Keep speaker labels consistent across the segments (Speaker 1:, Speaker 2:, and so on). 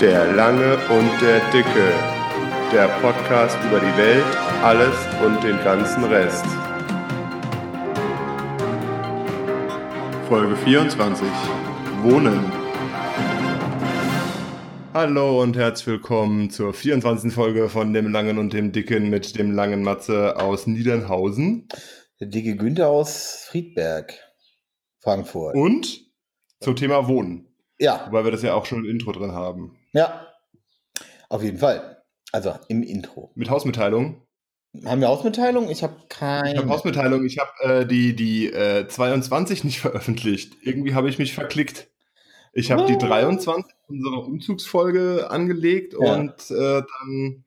Speaker 1: Der Lange und der Dicke. Der Podcast über die Welt, alles und den ganzen Rest. Folge 24. Wohnen. Hallo und herzlich willkommen zur 24. Folge von dem Langen und dem Dicken mit dem langen Matze aus Niedernhausen.
Speaker 2: Der dicke Günther aus Friedberg, Frankfurt.
Speaker 1: Und zum Thema Wohnen.
Speaker 2: Ja,
Speaker 1: Wobei wir das ja auch schon im Intro drin haben.
Speaker 2: Ja, auf jeden Fall. Also im Intro.
Speaker 1: Mit Hausmitteilung.
Speaker 2: Haben wir Ausmitteilung? Ich habe
Speaker 1: Ich
Speaker 2: keine.
Speaker 1: habe Hausmitteilung, ich habe äh, die, die äh, 22 nicht veröffentlicht. Irgendwie habe ich mich verklickt. Ich habe die
Speaker 2: Oh.
Speaker 1: 23 unserer Umzugsfolge angelegt
Speaker 2: Ja.
Speaker 1: und äh, dann,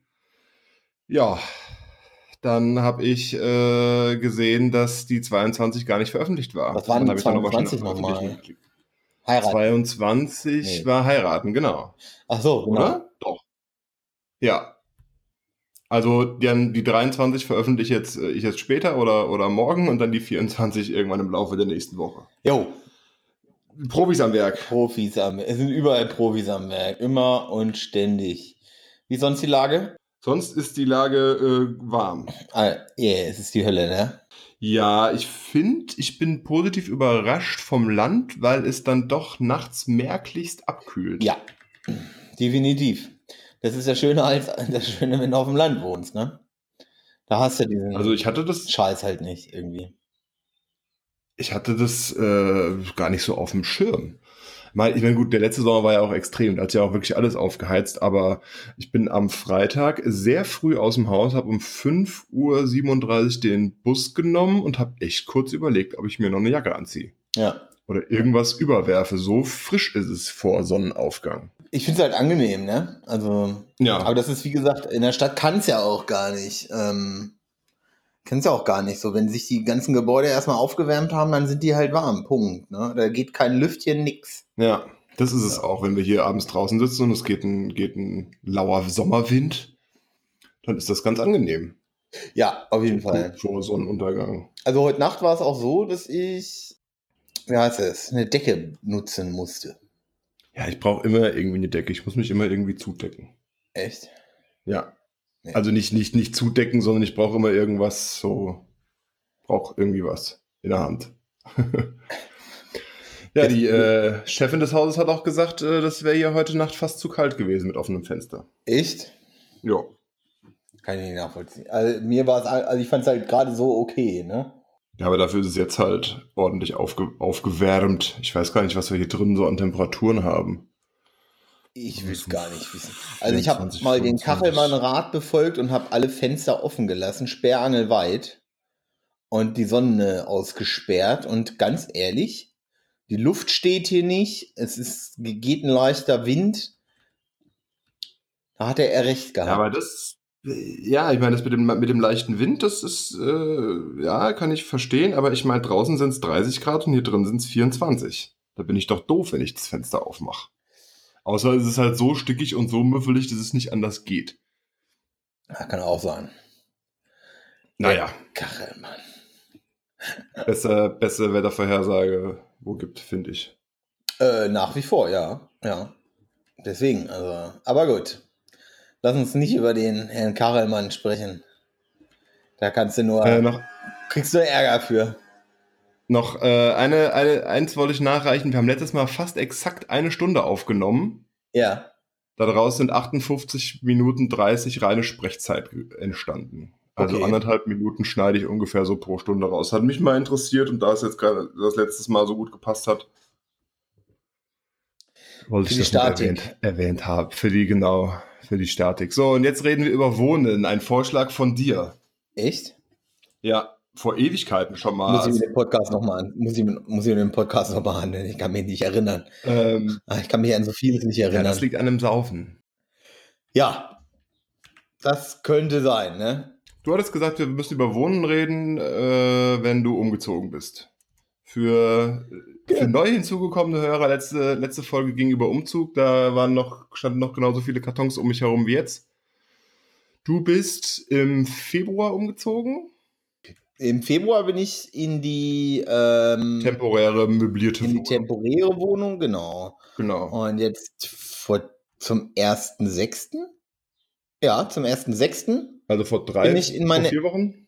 Speaker 1: ja, dann habe ich äh, gesehen, dass die 22 gar nicht veröffentlicht war.
Speaker 2: Was waren
Speaker 1: Dann
Speaker 2: die
Speaker 1: habe ich dann aber schnell
Speaker 2: 22
Speaker 1: auf
Speaker 2: nochmal? Heiraten.
Speaker 1: 22
Speaker 2: Nee.
Speaker 1: war heiraten, genau.
Speaker 2: Ach so, genau.
Speaker 1: Oder? Doch. Ja. Also die, die 23 veröffentliche jetzt, äh, ich jetzt später oder, oder morgen und dann die 24 irgendwann im Laufe der nächsten Woche.
Speaker 2: Jo,
Speaker 1: Profis am Werk.
Speaker 2: Profis am Werk. Es sind überall Profis am Werk. Immer und ständig. Wie sonst die Lage?
Speaker 1: Sonst ist die Lage äh, warm.
Speaker 2: Ah, yeah, es ist die Hölle, ne?
Speaker 1: Ja, ich finde, ich bin positiv überrascht vom Land, weil es dann doch nachts merklichst abkühlt.
Speaker 2: Ja, definitiv. Das ist ja schöner als das Schöne, wenn du auf dem Land wohnst, ne? Da hast du diesen
Speaker 1: Also ich hatte das,
Speaker 2: Scheiß halt nicht irgendwie.
Speaker 1: ich hatte das äh, gar nicht so auf dem Schirm. Mal, ich meine, gut, der letzte Sommer war ja auch extrem, da hat ja auch wirklich alles aufgeheizt, aber ich bin am Freitag sehr früh aus dem Haus, habe um 5.37 Uhr den Bus genommen und habe echt kurz überlegt, ob ich mir noch eine Jacke anziehe
Speaker 2: Ja.
Speaker 1: oder irgendwas überwerfe. So frisch ist es vor Sonnenaufgang.
Speaker 2: Ich finde es halt angenehm, ne? Also,
Speaker 1: Ja,
Speaker 2: aber das ist wie gesagt, in der Stadt kann es ja auch gar nicht. Ähm, kann es ja auch gar nicht so. Wenn sich die ganzen Gebäude erstmal aufgewärmt haben, dann sind die halt warm. Punkt. Ne? Da geht kein Lüftchen, nix.
Speaker 1: ja, das ist es auch, wenn wir hier abends draußen sitzen und es geht ein, geht ein lauer Sommerwind, dann ist das ganz angenehm
Speaker 2: Ja, auf jeden Fall.
Speaker 1: vor Sonnenuntergang.
Speaker 2: Also heute Nacht war es auch so, dass ich, wie heißt es, eine Decke nutzen musste.
Speaker 1: Ja, ich brauche immer irgendwie eine Decke. Ich muss mich immer irgendwie zudecken.
Speaker 2: Echt?
Speaker 1: Ja.
Speaker 2: Ja.
Speaker 1: Also nicht, nicht, nicht zudecken, sondern ich brauche immer irgendwas so, brauche irgendwie was in der Hand. ja, die äh, Chefin des Hauses hat auch gesagt, äh, das wäre hier heute Nacht fast zu kalt gewesen mit offenem Fenster.
Speaker 2: Echt?
Speaker 1: Ja.
Speaker 2: Kann ich nicht nachvollziehen. Also mir war es, also ich fand es halt gerade so okay, ne?
Speaker 1: Ja, aber dafür ist es jetzt halt ordentlich aufge aufgewärmt. Ich weiß gar nicht, was wir hier drin so an Temperaturen haben.
Speaker 2: Ich will es gar nicht wissen. Also ich habe
Speaker 1: 24,
Speaker 2: mal den
Speaker 1: 25.
Speaker 2: Kachelmann-Rat befolgt und habe alle Fenster offen gelassen, sperrangelweit. Und die Sonne ausgesperrt. Und ganz ehrlich, die Luft steht hier nicht. Es ist, geht ein leichter Wind. Da hat er recht gehabt.
Speaker 1: Ja, aber das, ja, ich meine, das mit dem, mit dem leichten Wind, das ist, äh, ja, kann ich verstehen, aber ich meine, draußen sind es 30 Grad und hier drin sind es 24. Da bin ich doch doof, wenn ich das Fenster aufmache. Außer es ist halt so stickig und so müffelig, dass es nicht anders geht.
Speaker 2: Ja, kann auch sein.
Speaker 1: Naja,
Speaker 2: Kachelmann.
Speaker 1: besser, bessere Wettervorhersage, wo gibt, finde ich.
Speaker 2: Äh, nach wie vor, ja. Ja. Deswegen, also. Aber gut. Lass uns nicht über den Herrn Kachelmann sprechen. Da kannst du nur,
Speaker 1: Äh, noch
Speaker 2: kriegst du Ärger für.
Speaker 1: Noch äh, eine, eine, eins wollte ich nachreichen. Wir haben letztes Mal fast exakt eine Stunde aufgenommen.
Speaker 2: Ja.
Speaker 1: Daraus sind 58 Minuten 30 reine Sprechzeit entstanden. Also
Speaker 2: Okay.
Speaker 1: anderthalb Minuten schneide ich ungefähr so pro Stunde raus. Hat mich mal interessiert und da es jetzt gerade das letztes Mal so gut gepasst hat, wollte ich
Speaker 2: die
Speaker 1: das erwähnt, erwähnt haben. Für die, genau, für die Statik. So, und jetzt reden wir über Wohnen. Ein Vorschlag von dir.
Speaker 2: Echt?
Speaker 1: Ja, vor Ewigkeiten schon mal.
Speaker 2: muss ich mir den Podcast nochmal an, muss ich, muss ich mir den Podcast nochmal anhören. Ich kann mich nicht erinnern.
Speaker 1: ähm,
Speaker 2: Ah, Ich kann mich an so vieles nicht
Speaker 1: ja,
Speaker 2: erinnern.
Speaker 1: das liegt an dem Saufen.
Speaker 2: Ja. Das könnte sein, ne?
Speaker 1: Du hattest gesagt, wir müssen über Wohnen reden, äh, wenn du umgezogen bist. Für, für neu hinzugekommene Hörer, letzte, letzte Folge ging über Umzug, da waren noch, standen noch genauso viele Kartons um mich herum wie jetzt. Du bist im Februar umgezogen?
Speaker 2: Im Februar bin ich in die, ähm,
Speaker 1: Temporäre möblierte
Speaker 2: in die
Speaker 1: Wohnung.
Speaker 2: temporäre Wohnung, genau.
Speaker 1: Genau.
Speaker 2: Und jetzt vor Zum 1.6.? Ja, zum 1.6.
Speaker 1: Also vor drei,
Speaker 2: Bin ich in meine-
Speaker 1: vor vier Wochen?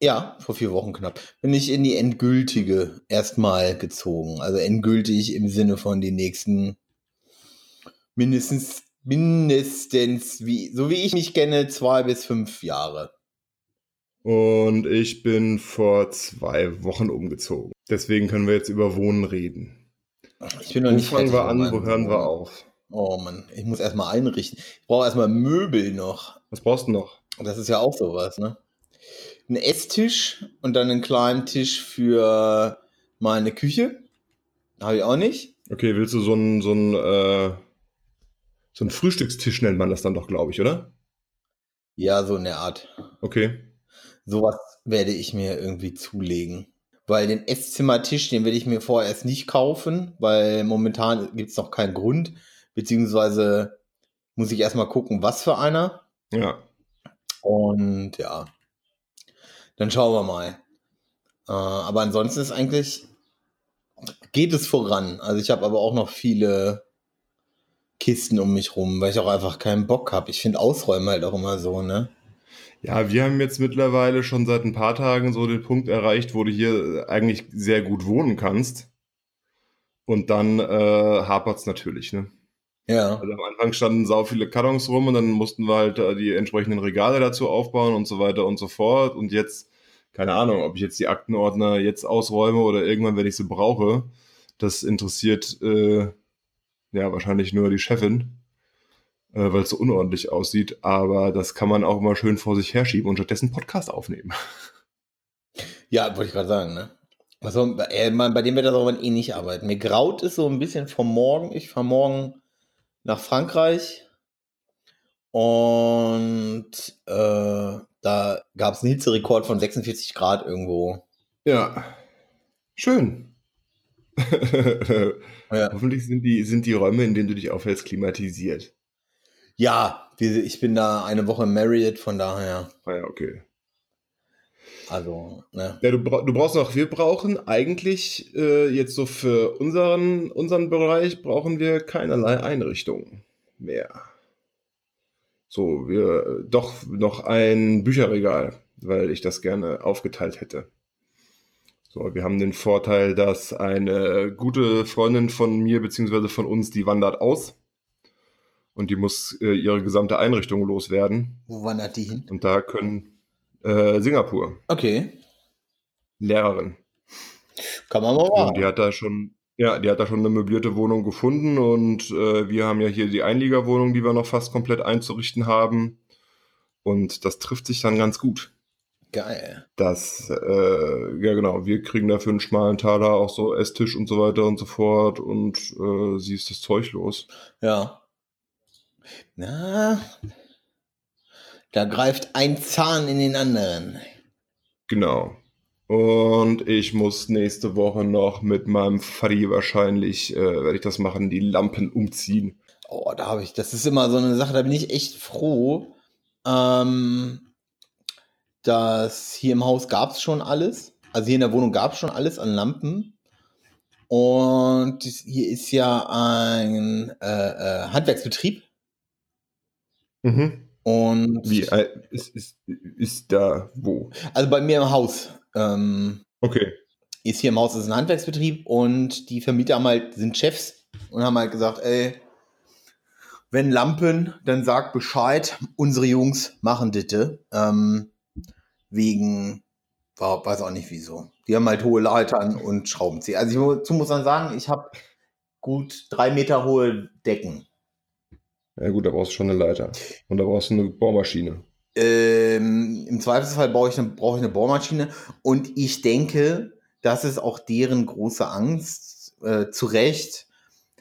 Speaker 2: Ja, vor vier Wochen knapp. Bin ich in die endgültige erstmal gezogen. Also endgültig im Sinne von die nächsten mindestens, mindestens, wie, so wie ich mich kenne, zwei bis fünf Jahre.
Speaker 1: Und ich bin vor zwei Wochen umgezogen. Deswegen können wir jetzt über Wohnen reden.
Speaker 2: Ich bin noch
Speaker 1: Wo
Speaker 2: nicht
Speaker 1: fangen
Speaker 2: fertig
Speaker 1: wir an, wo hören wir auf?
Speaker 2: Oh Mann, ich muss erstmal einrichten. Ich brauche erstmal Möbel noch.
Speaker 1: Was brauchst du noch?
Speaker 2: Das ist ja auch sowas, ne? Ein Esstisch und dann einen kleinen Tisch für meine Küche. Habe ich auch nicht.
Speaker 1: Okay, willst du so einen so einen, äh, so einen Frühstückstisch nennt man das dann doch, glaube ich, oder?
Speaker 2: Ja, so in der Art.
Speaker 1: Okay.
Speaker 2: Sowas werde ich mir irgendwie zulegen. Weil den Esszimmertisch, den werde ich mir vorerst nicht kaufen, weil momentan gibt es noch keinen Grund. Beziehungsweise muss ich erstmal gucken, was für einer.
Speaker 1: Ja.
Speaker 2: Und ja, dann schauen wir mal. Äh, aber ansonsten ist eigentlich, geht es voran. Also ich habe aber auch noch viele Kisten um mich rum, weil ich auch einfach keinen Bock habe. Ich finde Ausräumen halt auch immer so, ne?
Speaker 1: Ja, wir haben jetzt mittlerweile schon seit ein paar Tagen so den Punkt erreicht, wo du hier eigentlich sehr gut wohnen kannst. Und dann äh, hapert's natürlich, ne?
Speaker 2: Ja.
Speaker 1: Also am Anfang standen sau viele Kartons rum und dann mussten wir halt äh, die entsprechenden Regale dazu aufbauen und so weiter und so fort. Und jetzt, keine Ahnung, ob ich jetzt die Aktenordner jetzt ausräume oder irgendwann, wenn ich sie brauche, das interessiert äh, ja wahrscheinlich nur die Chefin, äh, weil es so unordentlich aussieht. Aber das kann man auch mal schön vor sich herschieben und stattdessen Podcast aufnehmen.
Speaker 2: Ja, wollte ich gerade sagen, ne? Also, äh, man- bei dem wird das auch eh nicht arbeiten. Mir graut es so ein bisschen vom Morgen. Ich fahre morgen nach Frankreich und äh, da gab es einen Hitzerekord von 46 Grad irgendwo.
Speaker 1: Ja, schön.
Speaker 2: Ja,
Speaker 1: Hoffentlich sind die, sind die Räume, in denen du dich aufhältst, klimatisiert.
Speaker 2: Ja ich bin da eine Woche married, von daher,
Speaker 1: Ah ja, okay.
Speaker 2: also, ne?
Speaker 1: Ja, du, du brauchst noch, wir brauchen eigentlich äh, jetzt so für unseren, unseren Bereich brauchen wir keinerlei Einrichtungen mehr. So, wir doch noch ein Bücherregal, weil ich das gerne aufgeteilt hätte. So, wir haben den Vorteil, dass eine gute Freundin von mir beziehungsweise von uns, die wandert aus und die muss äh, ihre gesamte Einrichtung loswerden.
Speaker 2: Wo wandert die hin?
Speaker 1: Und da können äh, Singapur,
Speaker 2: Okay,
Speaker 1: Lehrerin.
Speaker 2: kann man mal
Speaker 1: Und
Speaker 2: machen.
Speaker 1: die hat da schon, ja, die hat da schon eine möblierte Wohnung gefunden und äh, wir haben ja hier die Einliegerwohnung, die wir noch fast komplett einzurichten haben. Und das trifft sich dann ganz gut.
Speaker 2: Geil.
Speaker 1: Das, äh, ja genau, wir kriegen dafür einen schmalen Taler, auch so Esstisch und so weiter und so fort und äh, sie ist das Zeug los.
Speaker 2: Ja. Na, da greift ein Zahn in den anderen.
Speaker 1: Genau. Und ich muss nächste Woche noch mit meinem Faddy wahrscheinlich, äh, werde ich das machen, die Lampen umziehen.
Speaker 2: Oh, da habe ich, das ist immer so eine Sache, da bin ich echt froh, ähm, dass hier im Haus gab es schon alles. Also hier in der Wohnung gab es schon alles an Lampen. Und hier ist ja ein äh, äh, Handwerksbetrieb.
Speaker 1: Mhm.
Speaker 2: Und
Speaker 1: Wie, äh, ist, ist, ist da wo?
Speaker 2: also bei mir im Haus. Ähm,
Speaker 1: Okay.
Speaker 2: ist hier im Haus ist ein Handwerksbetrieb und die Vermieter haben halt, sind Chefs und haben halt gesagt, ey, wenn Lampen, dann sagt Bescheid, unsere Jungs machen Ditte. Ähm, wegen, war, weiß auch nicht wieso. Die haben halt hohe Leitern und Schraubenzieher. Also ich dazu muss man sagen, ich habe gut drei Meter hohe Decken.
Speaker 1: Ja gut, da brauchst du schon eine Leiter. Und da brauchst du eine Bohrmaschine.
Speaker 2: Ähm, Im Zweifelsfall brauche ich, eine, brauche ich eine Bohrmaschine und ich denke, das ist auch deren große Angst. Äh, zu Recht.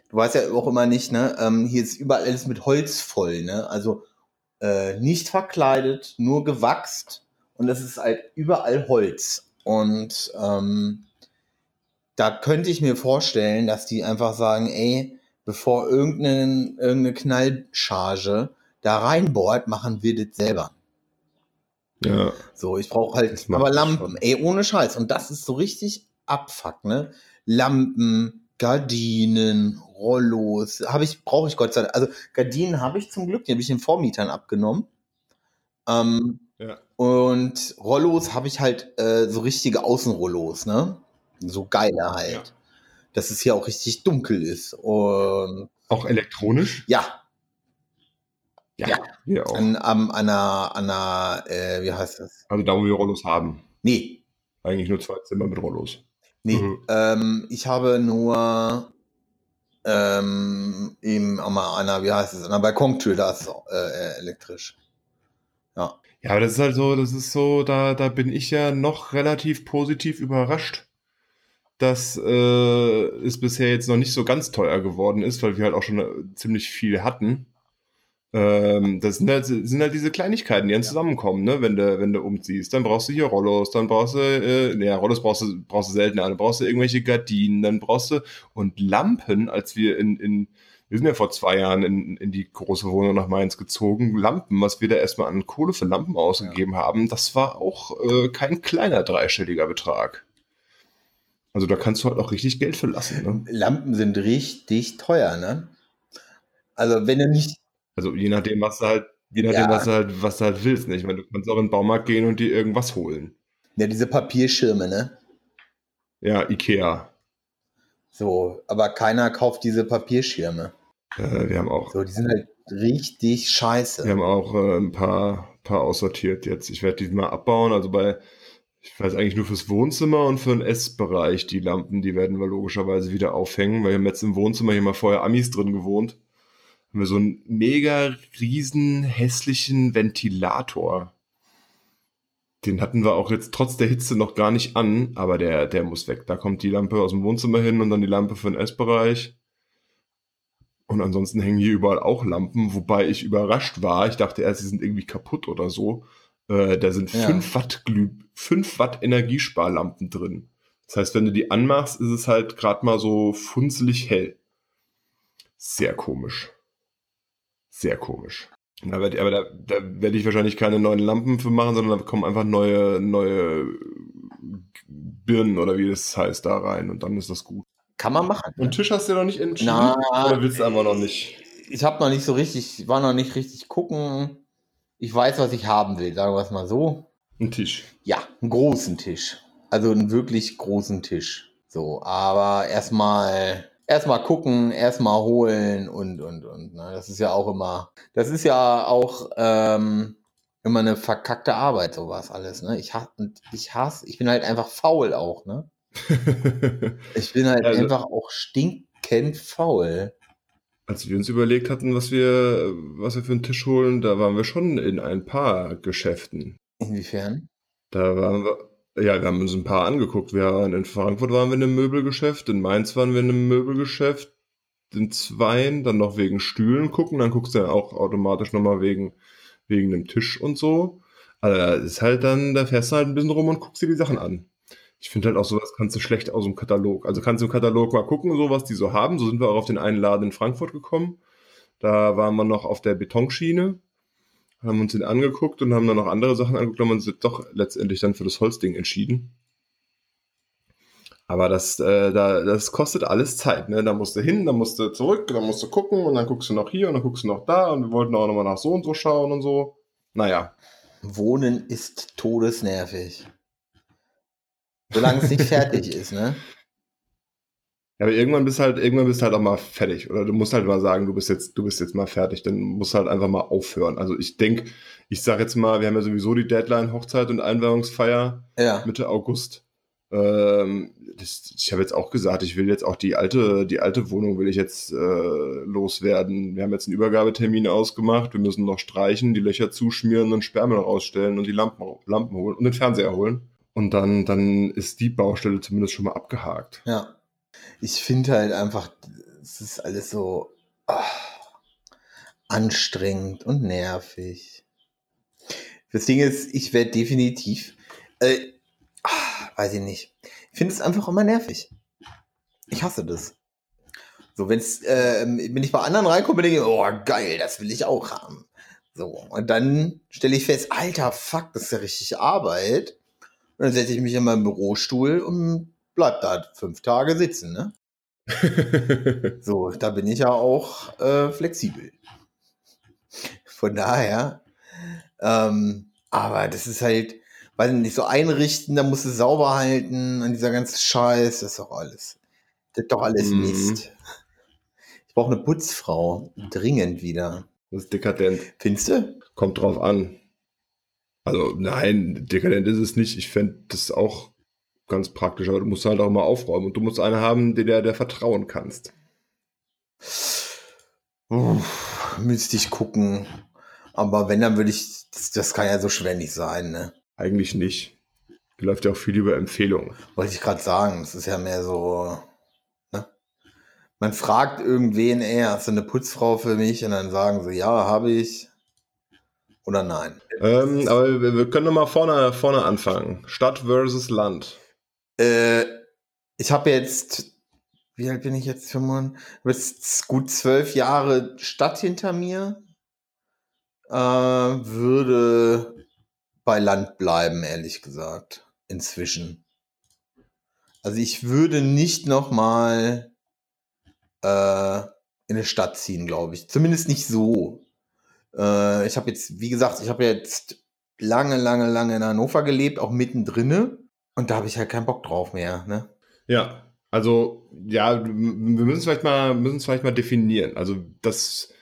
Speaker 2: Du weißt ja auch immer nicht, ne? Ähm, hier ist überall alles mit Holz voll, ne? Also äh, nicht verkleidet, nur gewachst und es ist halt überall Holz. Und ähm, da könnte ich mir vorstellen, dass die einfach sagen, ey, bevor irgendeine, irgendeine Knallcharge da reinbohrt, machen wir das selber.
Speaker 1: Ja.
Speaker 2: So, ich brauche halt aber Lampen,
Speaker 1: schon.
Speaker 2: ey, ohne Scheiß. Und das ist so richtig Abfuck, ne? Lampen, Gardinen, Rollos. Habe ich, brauche ich Gott sei Dank. Also Gardinen habe ich zum Glück, die habe ich den Vormietern abgenommen. Ähm,
Speaker 1: Ja.
Speaker 2: und Rollos habe ich halt äh, so richtige Außenrollos, ne? So geile halt.
Speaker 1: Ja.
Speaker 2: Dass es hier auch richtig dunkel ist. Und
Speaker 1: Auch elektronisch?
Speaker 2: ja, Ja.
Speaker 1: Wir auch.
Speaker 2: an, am- an einer, an einer, äh, wie heißt das?
Speaker 1: Also da, wo wir Rollos haben.
Speaker 2: Nee,
Speaker 1: Eigentlich nur zwei Zimmer mit Rollos.
Speaker 2: nee.
Speaker 1: Mhm.
Speaker 2: Ähm, ich habe nur ähm, eben an einer, wie heißt es, an einer Balkontür, da ist es äh, elektrisch. Ja.
Speaker 1: Ja, aber das ist halt so, das ist so, da, da bin ich ja noch relativ positiv überrascht, dass äh, es bisher jetzt noch nicht so ganz teuer geworden ist, weil wir halt auch schon äh, ziemlich viel hatten. Ähm, das sind halt, sind halt diese Kleinigkeiten, die dann zusammenkommen, ne? Wenn du, wenn du umziehst, dann brauchst du hier Rollos, dann brauchst du, äh, naja, Rollos brauchst du, brauchst du seltener, dann brauchst du irgendwelche Gardinen, dann brauchst du und Lampen, als wir in, in wir sind ja vor zwei Jahren in, in die große Wohnung nach Mainz gezogen. Lampen, was wir da erstmal an Kohle für Lampen ausgegeben haben, das war auch äh, kein kleiner dreistelliger Betrag. Also da kannst du halt auch richtig Geld für lassen. Ne?
Speaker 2: Lampen sind richtig teuer, ne? Also wenn du nicht,
Speaker 1: Also je nachdem, was du halt, je nachdem,
Speaker 2: Ja.
Speaker 1: was du halt, was du halt willst. Ne? Ich meine, du kannst auch in den Baumarkt gehen und dir irgendwas holen.
Speaker 2: ja, diese Papierschirme, ne?
Speaker 1: Ja, Ikea.
Speaker 2: So, aber keiner kauft diese Papierschirme.
Speaker 1: Äh, wir haben auch,
Speaker 2: So, die sind halt richtig scheiße.
Speaker 1: wir haben auch äh, ein paar, paar aussortiert jetzt. Ich werde die mal abbauen. Also bei, ich weiß eigentlich nur fürs Wohnzimmer und für den Essbereich die Lampen, die werden wir logischerweise wieder aufhängen, weil wir haben jetzt im Wohnzimmer hier mal vorher Amis drin gewohnt. Haben wir so einen mega riesen hässlichen Ventilator. Den hatten wir auch jetzt trotz der Hitze noch gar nicht an, aber der, der muss weg. Da kommt die Lampe aus dem Wohnzimmer hin und dann die Lampe für den Essbereich. Und ansonsten hängen hier überall auch Lampen, wobei ich überrascht war. Ich dachte erst, sie sind irgendwie kaputt oder so. Äh, da sind
Speaker 2: Ja.
Speaker 1: 5 Watt Glüh, 5 Watt Energiesparlampen drin. Das heißt, wenn du die anmachst, ist es halt gerade mal so funzelig hell. Sehr komisch. Sehr komisch. Aber da, da werde ich wahrscheinlich keine neuen Lampen für machen, sondern da kommen einfach neue, neue Birnen oder wie das heißt da rein und dann ist das gut.
Speaker 2: Kann man machen. Ne?
Speaker 1: Und Tisch hast du noch nicht entschieden?
Speaker 2: Na,
Speaker 1: oder willst du einfach noch nicht?
Speaker 2: ich habe noch nicht so richtig, war noch nicht richtig gucken. Ich weiß, was ich haben will, sagen wir es mal so.
Speaker 1: Ein Tisch.
Speaker 2: Ja, einen großen Tisch. Also einen wirklich großen Tisch. So, aber erstmal erstmal gucken, erstmal holen und und und. Ne? Das ist ja auch immer, das ist ja auch ähm, immer eine verkackte Arbeit, sowas alles. Ne? Ich hasse, ich hasse, ich bin halt einfach faul auch. Ne? Ich bin halt
Speaker 1: Also-
Speaker 2: einfach auch stinkend faul.
Speaker 1: Als wir uns überlegt hatten, was wir, was wir für einen Tisch holen, da waren wir schon in ein paar Geschäften.
Speaker 2: Inwiefern?
Speaker 1: Da waren wir, ja, wir haben uns ein paar angeguckt. Wir waren in Frankfurt waren wir in einem Möbelgeschäft, in Mainz waren wir in einem Möbelgeschäft, in Zweien, dann noch wegen Stühlen gucken, dann guckst du ja auch automatisch nochmal wegen, wegen dem Tisch und so. Also ist halt dann, da fährst du halt ein bisschen rum und guckst dir die Sachen an. Ich finde halt auch sowas kannst du schlecht aus dem Katalog. Also kannst du im Katalog mal gucken, so was die so haben. So sind wir auch auf den einen Laden in Frankfurt gekommen. Da waren wir noch auf der Betonschiene, haben uns den angeguckt und haben dann noch andere Sachen angeguckt, haben uns doch letztendlich dann für das Holzding entschieden. Aber das, äh, da, das kostet alles Zeit, ne? Da musst du hin, dann musst du zurück, dann musst du gucken und dann guckst du noch hier und dann guckst du noch da und wir wollten auch nochmal nach so und so schauen und so. Naja,
Speaker 2: Wohnen ist todesnervig. Solange es nicht fertig ist, ne?
Speaker 1: Ja, aber irgendwann bist halt, irgendwann bist halt auch mal fertig. Oder du musst halt mal sagen, du bist jetzt, du bist jetzt mal fertig. Dann musst du halt einfach mal aufhören. Also ich denke, ich sag jetzt mal, wir haben ja sowieso die Deadline Hochzeit und Einweihungsfeier
Speaker 2: Ja.
Speaker 1: Mitte August. Ähm, das, ich habe jetzt auch gesagt, ich will jetzt auch die alte, die alte Wohnung will ich jetzt äh, loswerden. Wir haben jetzt einen Übergabetermin ausgemacht. Wir müssen noch streichen, die Löcher zuschmieren und Sperrmüll rausstellen und die Lampen, Lampen holen und den Fernseher holen. Und dann, dann ist die Baustelle zumindest schon mal abgehakt.
Speaker 2: Ja. Ich finde halt einfach, es ist alles so ah, anstrengend und nervig. Das Ding ist, ich werde definitiv, äh, ah, weiß ich nicht. Ich finde es einfach immer nervig. Ich hasse das. So, wenn's, äh, wenn ich bei anderen reinkomme, denke ich, oh geil, das will ich auch haben. So, und dann stelle ich fest, alter Fuck, das ist ja richtig Arbeit. Und dann setze ich mich in meinen Bürostuhl und bleib da fünf Tage sitzen, ne? So, da bin ich ja auch äh, flexibel. Von daher, ähm, aber das ist halt, weiß nicht, so einrichten, da musst du sauber halten und dieser ganze Scheiß, das ist doch alles. Das ist doch alles
Speaker 1: Mhm.
Speaker 2: Mist. Ich brauche eine Putzfrau. Dringend wieder.
Speaker 1: Das ist dekadent.
Speaker 2: Findest du?
Speaker 1: Kommt drauf an. Also, nein, dekadent ist es nicht. Ich fände das auch ganz praktisch, aber du musst halt auch mal aufräumen und du musst eine haben, der, der, der vertrauen kannst.
Speaker 2: Uff, müsste ich gucken. Aber wenn, dann würde ich, das, das kann ja so schwer nicht sein, ne?
Speaker 1: Eigentlich nicht. Läuft ja auch viel über Empfehlungen.
Speaker 2: Wollte ich gerade sagen, das ist ja mehr so, ne? Man fragt irgendwen, ey, hast du eine Putzfrau für mich? Und dann sagen sie, ja, habe ich. Oder nein.
Speaker 1: Ähm, aber wir, wir können noch mal vorne, vorne anfangen. Stadt versus Land.
Speaker 2: Äh, ich habe jetzt, wie alt bin ich jetzt? 5, jetzt gut zwölf Jahre Stadt hinter mir. Äh, würde bei Land bleiben, ehrlich gesagt. Inzwischen. Also ich würde nicht noch mal äh, in eine Stadt ziehen, glaube ich. Zumindest nicht so. Äh, ich habe jetzt, wie gesagt, ich habe jetzt lange, lange, lange in Hannover gelebt, auch mittendrin. Und da habe ich halt keinen Bock drauf mehr. Ne?
Speaker 1: Ja, also ja, wir müssen es vielleicht mal, vielleicht mal definieren. Also das,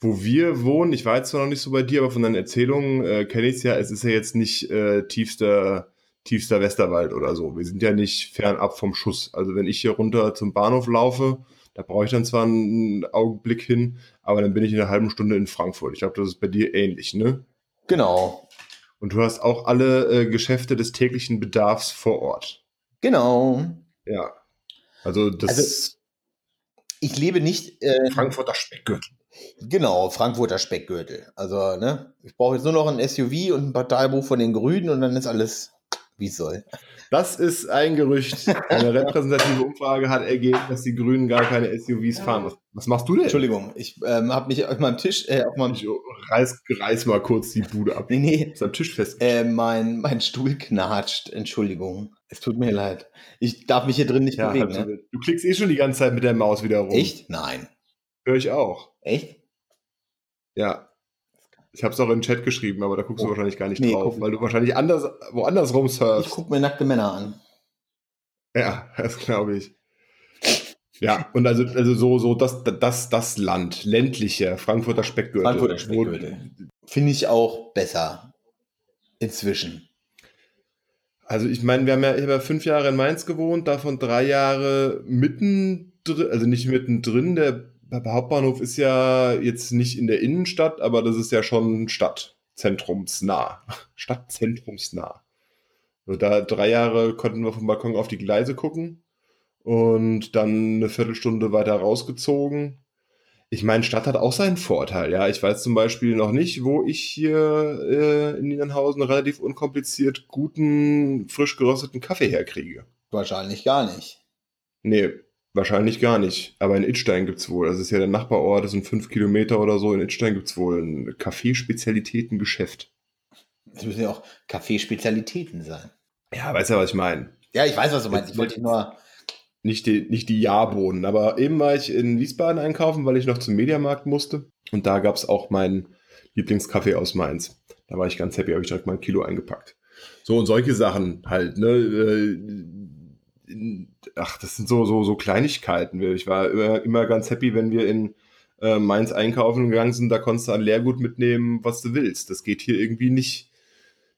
Speaker 1: wo wir wohnen, ich war jetzt zwar noch nicht so bei dir, aber von deinen Erzählungen äh, kenne ich es ja. Es ist ja jetzt nicht äh, tiefster, tiefster Westerwald oder so. Wir sind ja nicht fernab vom Schuss. Also wenn ich hier runter zum Bahnhof laufe, da brauche ich dann zwar einen Augenblick hin, aber dann bin ich in einer halben Stunde in Frankfurt. Ich glaube, das ist bei dir ähnlich, ne?
Speaker 2: Genau.
Speaker 1: Und du hast auch alle äh, Geschäfte des täglichen Bedarfs vor Ort.
Speaker 2: Genau.
Speaker 1: Ja. Also das
Speaker 2: Also- Ich lebe nicht, äh,
Speaker 1: Frankfurter Speckgürtel.
Speaker 2: genau, Frankfurter Speckgürtel. Also, ne, ich brauche jetzt nur noch ein SUV und ein Parteibuch von den Grünen und dann ist alles, wie es soll.
Speaker 1: Das ist ein Gerücht. Eine repräsentative Umfrage hat ergeben, dass die Grünen gar keine SUVs fahren. Was, was machst du denn?
Speaker 2: Entschuldigung, ich ähm, habe mich auf meinem Tisch, äh, auf meinem,
Speaker 1: Ich reiß, reiß mal kurz die Bude ab.
Speaker 2: nee, nee,
Speaker 1: Ist am Tisch fest.
Speaker 2: äh, mein, mein Stuhl knatscht. Entschuldigung, es tut mir leid. Ich darf mich hier drin nicht
Speaker 1: ja,
Speaker 2: bewegen, ne?
Speaker 1: Du klickst eh schon die ganze Zeit mit der Maus wieder rum.
Speaker 2: Echt? Nein.
Speaker 1: Höre ich auch.
Speaker 2: Echt?
Speaker 1: Ja. Ich habe es auch in den Chat geschrieben, aber da guckst du
Speaker 2: Oh.
Speaker 1: wahrscheinlich gar nicht
Speaker 2: Nee,
Speaker 1: drauf, weil du wahrscheinlich anders, woanders rumsurfst.
Speaker 2: Ich gucke mir nackte Männer an.
Speaker 1: Ja, das glaube ich. Ja, und also, also so, so das, das, das Land, ländliche, Frankfurter Speckgürtel.
Speaker 2: Frankfurter Speckgürtel. Finde ich auch besser. Inzwischen.
Speaker 1: Also ich meine, wir haben ja, ich habe ja fünf Jahre in Mainz gewohnt, davon drei Jahre mittendrin, also nicht mittendrin, der Hauptbahnhof ist ja jetzt nicht in der Innenstadt, aber das ist ja schon Stadt, zentrumsnah. Stadtzentrumsnah. So, da drei Jahre konnten wir vom Balkon auf die Gleise gucken und dann eine Viertelstunde weiter rausgezogen. Ich meine, Stadt hat auch seinen Vorteil, ja. Ich weiß zum Beispiel noch nicht, wo ich hier äh, in Niedernhausen relativ unkompliziert guten, frisch gerösteten Kaffee herkriege.
Speaker 2: Wahrscheinlich gar nicht.
Speaker 1: Nee, wahrscheinlich gar nicht. Aber in Idstein gibt's wohl, das ist ja der Nachbarort, das sind fünf Kilometer oder so, in Idstein gibt's wohl ein Kaffeespezialitätengeschäft.
Speaker 2: Es müssen ja auch Kaffeespezialitäten sein.
Speaker 1: Ja, weißt ja, was ich meine.
Speaker 2: Ja, ich weiß, was du meinst. Ich wollte nur.
Speaker 1: Nicht die, nicht die Jahrbohnen, aber eben war ich in Wiesbaden einkaufen, weil ich noch zum Mediamarkt musste. Und da gab's auch meinen Lieblingskaffee aus Mainz. Da war ich ganz happy, habe ich direkt mal ein Kilo eingepackt. So und solche Sachen halt, ne? Äh, Ach, das sind so, so, so Kleinigkeiten. Ich war immer, immer ganz happy, wenn wir in äh, Mainz einkaufen gegangen sind, da konntest du an Leergut mitnehmen, was du willst. Das geht hier irgendwie nicht.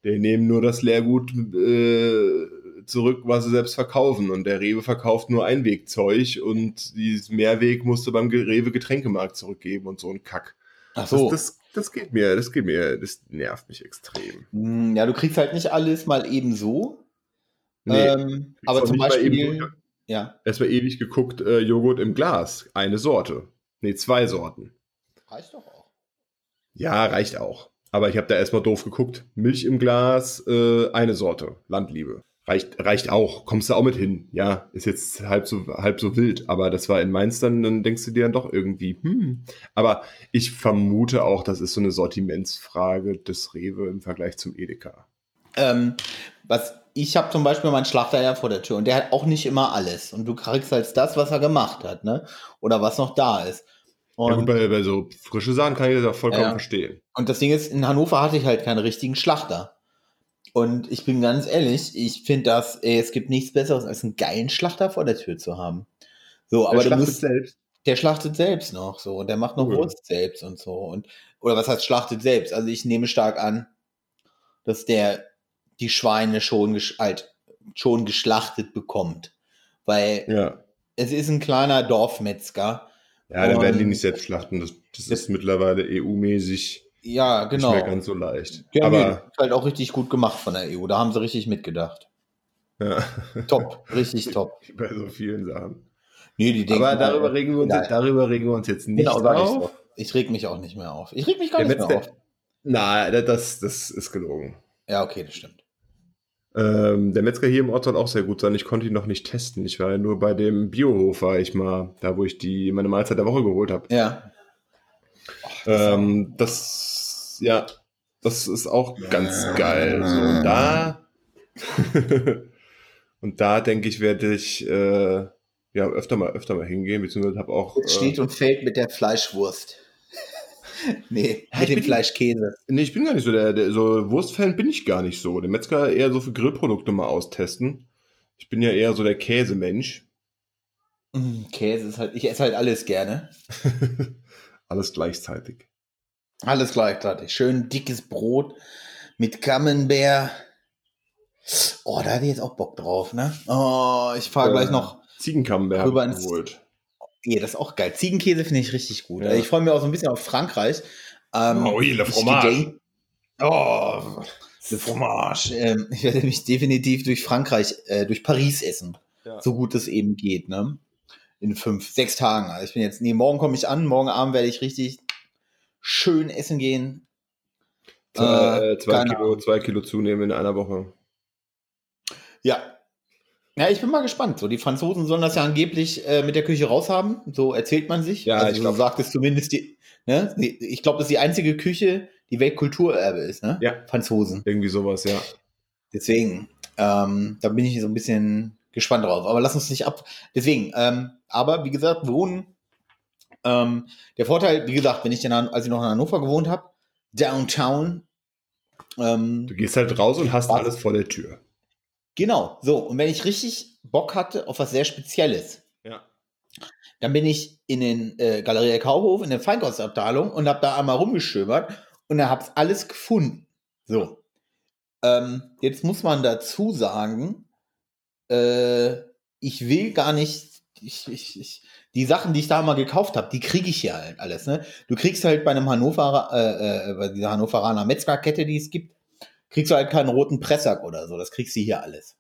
Speaker 1: Die nehmen nur das Leergut äh, zurück, was sie selbst verkaufen. Und der Rewe verkauft nur Einwegzeug und dieses Mehrweg musst du beim Rewe Getränkemarkt zurückgeben und so ein Kack.
Speaker 2: Ach
Speaker 1: Das, das, das geht mir, das geht mir, das nervt mich extrem.
Speaker 2: Hm, Ja, du kriegst halt nicht alles mal eben so.
Speaker 1: Nee,
Speaker 2: ähm, aber zum Beispiel. Ja,
Speaker 1: Erstmal ewig geguckt, äh, Joghurt im Glas. Eine Sorte. Nee, zwei Sorten.
Speaker 2: reicht doch auch.
Speaker 1: Ja, reicht auch. Aber ich habe da erstmal doof geguckt. Milch im Glas, äh, eine Sorte. Landliebe. Reicht, reicht auch. Kommst du auch mit hin. Ja, ist jetzt halb so, halb so wild. Aber das war in Mainz dann, dann denkst du dir dann doch irgendwie, hm. Aber ich vermute auch, das ist so eine Sortimentsfrage des Rewe im Vergleich zum Edeka.
Speaker 2: Ähm, was ich habe zum Beispiel meinen Schlachter ja vor der Tür und der hat auch nicht immer alles. Und du kriegst halt das, was er gemacht hat, ne? Oder was noch da ist. Und,
Speaker 1: ja, gut, bei, bei so frische Sachen kann ich das auch vollkommen
Speaker 2: Ja.
Speaker 1: verstehen.
Speaker 2: und das Ding ist, in Hannover hatte ich halt keinen richtigen Schlachter. Und ich bin ganz ehrlich, ich finde das, ey, es gibt nichts Besseres, als einen geilen Schlachter vor der Tür zu haben. So, aber
Speaker 1: Der
Speaker 2: du
Speaker 1: schlachtet
Speaker 2: musst,
Speaker 1: selbst.
Speaker 2: der schlachtet selbst noch so und der macht noch
Speaker 1: Cool.
Speaker 2: Wurst selbst und so. Und, oder was heißt schlachtet selbst? Also ich nehme stark an, dass der die Schweine schon, halt, schon geschlachtet bekommt. Weil
Speaker 1: Ja.
Speaker 2: es ist ein kleiner Dorfmetzger.
Speaker 1: Ja, dann werden die nicht selbst schlachten. Das, das ist mittlerweile EU-mäßig
Speaker 2: Ja, genau.
Speaker 1: nicht mehr ganz so leicht.
Speaker 2: Ja, nee,
Speaker 1: Aber
Speaker 2: ist halt auch richtig gut gemacht von der EU. Da haben sie richtig mitgedacht.
Speaker 1: ja,
Speaker 2: Top, richtig top.
Speaker 1: bei so vielen Sachen.
Speaker 2: Nee, die denken,
Speaker 1: Aber darüber
Speaker 2: äh,
Speaker 1: regen, wir uns,
Speaker 2: Nein.
Speaker 1: darüber regen wir uns jetzt nicht
Speaker 2: genau, sag ich
Speaker 1: auf.
Speaker 2: Ich reg mich auch nicht mehr auf. Ich reg mich gar
Speaker 1: Der
Speaker 2: nicht mehr auf.
Speaker 1: Nein, das, das ist gelogen.
Speaker 2: Ja, okay, das stimmt.
Speaker 1: Ähm, der Metzger hier im Ort soll auch sehr gut sein. Ich konnte ihn noch nicht testen. Ich war ja nur bei dem Biohof, war ich mal, da wo ich die meine Mahlzeit der Woche geholt habe.
Speaker 2: Ja.
Speaker 1: Ähm, das, ja, das ist auch ganz geil. So, und da, und da denke ich, werde ich äh, ja öfter mal, öfter mal hingehen, beziehungsweise habe auch.
Speaker 2: Es
Speaker 1: Äh,
Speaker 2: steht und fällt mit der Fleischwurst. nee, mit dem Fleischkäse.
Speaker 1: nee, ich bin gar nicht so der, der so Wurstfan bin ich gar nicht so. Der Metzger eher so für Grillprodukte mal austesten. Ich bin ja eher so der Käsemensch.
Speaker 2: Mm, Käse ist halt, ich esse halt alles gerne.
Speaker 1: Alles gleichzeitig.
Speaker 2: Alles gleichzeitig. Schön dickes Brot mit Camembert. Oh, da hatte ich jetzt auch Bock drauf, ne? Oh, ich fahre
Speaker 1: Ja.
Speaker 2: gleich noch.
Speaker 1: Ziegenkammbär
Speaker 2: Rüber ins-
Speaker 1: geholt.
Speaker 2: Nee, das ist auch geil. Ziegenkäse finde ich richtig gut.
Speaker 1: Ja.
Speaker 2: Also ich freue mich auch so ein bisschen auf Frankreich. Ähm,
Speaker 1: Oh, le
Speaker 2: ich
Speaker 1: fromage.
Speaker 2: Oh, le fromage. Ähm, ich werde mich definitiv durch Frankreich, äh, durch Paris essen.
Speaker 1: Ja.
Speaker 2: So gut es eben geht, ne? In fünf, sechs Tagen. Also ich bin jetzt, nee, morgen komme ich an, morgen Abend werde ich richtig schön essen gehen.
Speaker 1: Zwei,
Speaker 2: Äh,
Speaker 1: zwei,
Speaker 2: keine
Speaker 1: Kilo, zwei Kilo zunehmen in einer Woche.
Speaker 2: Ja. Ja, ich bin mal gespannt. So, die Franzosen sollen das ja angeblich äh, mit der Küche raushaben. So erzählt man sich.
Speaker 1: Ja,
Speaker 2: also
Speaker 1: ich
Speaker 2: so
Speaker 1: glaub-
Speaker 2: sagt es zumindest die. Ne? Ich glaube, das ist die einzige Küche, die Weltkulturerbe ist, ne?
Speaker 1: Ja.
Speaker 2: Franzosen.
Speaker 1: Irgendwie sowas, ja.
Speaker 2: Deswegen, ähm, da bin ich so ein bisschen gespannt drauf. Aber lass uns nicht ab. Deswegen, ähm, aber wie gesagt, wohnen. Ähm, der Vorteil, wie gesagt, wenn ich dann, als ich noch in Hannover gewohnt habe, Downtown. Ähm,
Speaker 1: Du gehst halt raus und hast alles vor der Tür.
Speaker 2: Genau, so. Und wenn ich richtig Bock hatte auf was sehr Spezielles,
Speaker 1: Ja.
Speaker 2: dann bin ich in den äh, Galeria Kaufhof, in der Feinkostabteilung und habe da einmal rumgestöbert und da hab's alles gefunden. So. Ähm, jetzt muss man dazu sagen, äh, ich will gar nicht, ich, ich, ich, die Sachen, die ich da mal gekauft habe, die kriege ich hier halt alles. Ne? Du kriegst halt bei einem Hannover, äh, äh, bei dieser Hannoveraner Metzgerkette, die es gibt, kriegst du halt keinen roten Pressack oder so. Das kriegst du hier alles.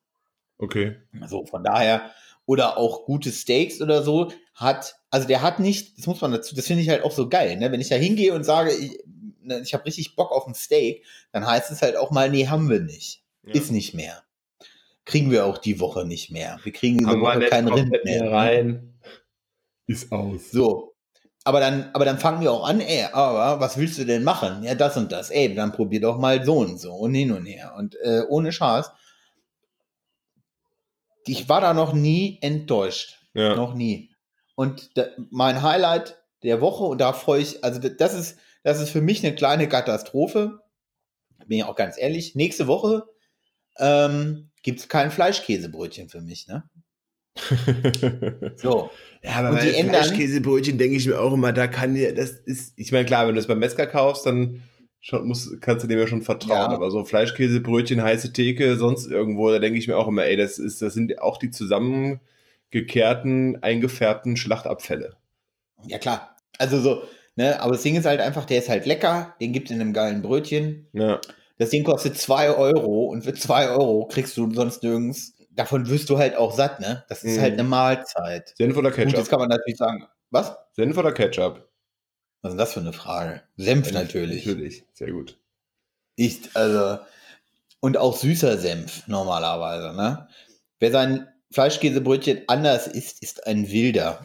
Speaker 1: Okay.
Speaker 2: So, von daher, oder auch gute Steaks oder so, hat, also der hat nicht, das muss man dazu, das finde ich halt auch so geil, ne? Wenn ich da hingehe und sage, ich, ne, ich habe richtig Bock auf ein Steak, dann heißt es halt auch mal, nee, haben wir nicht.
Speaker 1: Ja.
Speaker 2: Ist nicht mehr. Kriegen wir auch die Woche nicht mehr. Wir kriegen diese
Speaker 1: Haben
Speaker 2: Woche
Speaker 1: nicht
Speaker 2: kein Rind mehr.
Speaker 1: mehr rein. Ist aus.
Speaker 2: So. Aber dann, aber dann fangen wir auch an, ey, aber was willst du denn machen? Ja, das und das. Ey, dann probier doch mal so und so und hin und her. Und äh, ohne Scheiß. Ich war da noch nie enttäuscht.
Speaker 1: Ja.
Speaker 2: Noch nie. Und da, mein Highlight der Woche, und da freue ich, also das ist, das ist für mich eine kleine Katastrophe. Bin ich auch ganz ehrlich. Nächste Woche ähm, gibt es kein Fleischkäsebrötchen für mich, ne? So.
Speaker 1: ja, aber
Speaker 2: Und die ändern-
Speaker 1: Fleischkäsebrötchen denke ich mir auch immer, da kann ja, das ist, ich meine, klar, wenn du es beim Metzger kaufst, dann schon, musst, kannst du dem ja schon vertrauen.
Speaker 2: Ja.
Speaker 1: Aber so Fleischkäsebrötchen, heiße Theke, sonst irgendwo, da denke ich mir auch immer, ey, das ist, das sind auch die zusammengekehrten, eingefärbten Schlachtabfälle.
Speaker 2: Ja, klar. Also so, ne, aber das Ding ist halt einfach, der ist halt lecker, den gibt es in einem geilen Brötchen.
Speaker 1: Ja.
Speaker 2: Das Ding kostet 2 Euro und für 2 Euro kriegst du sonst nirgends. Davon wirst du halt auch satt, ne? Das ist
Speaker 1: Mhm.
Speaker 2: halt eine Mahlzeit.
Speaker 1: Senf oder
Speaker 2: Gut,
Speaker 1: Ketchup?
Speaker 2: jetzt kann man natürlich sagen, was?
Speaker 1: Senf oder Ketchup?
Speaker 2: Was ist denn das für eine Frage? Senf natürlich.
Speaker 1: Natürlich, sehr gut.
Speaker 2: Ich, also, und auch süßer Senf normalerweise, ne? Wer sein Fleischkäsebrötchen anders isst, ist ein Wilder.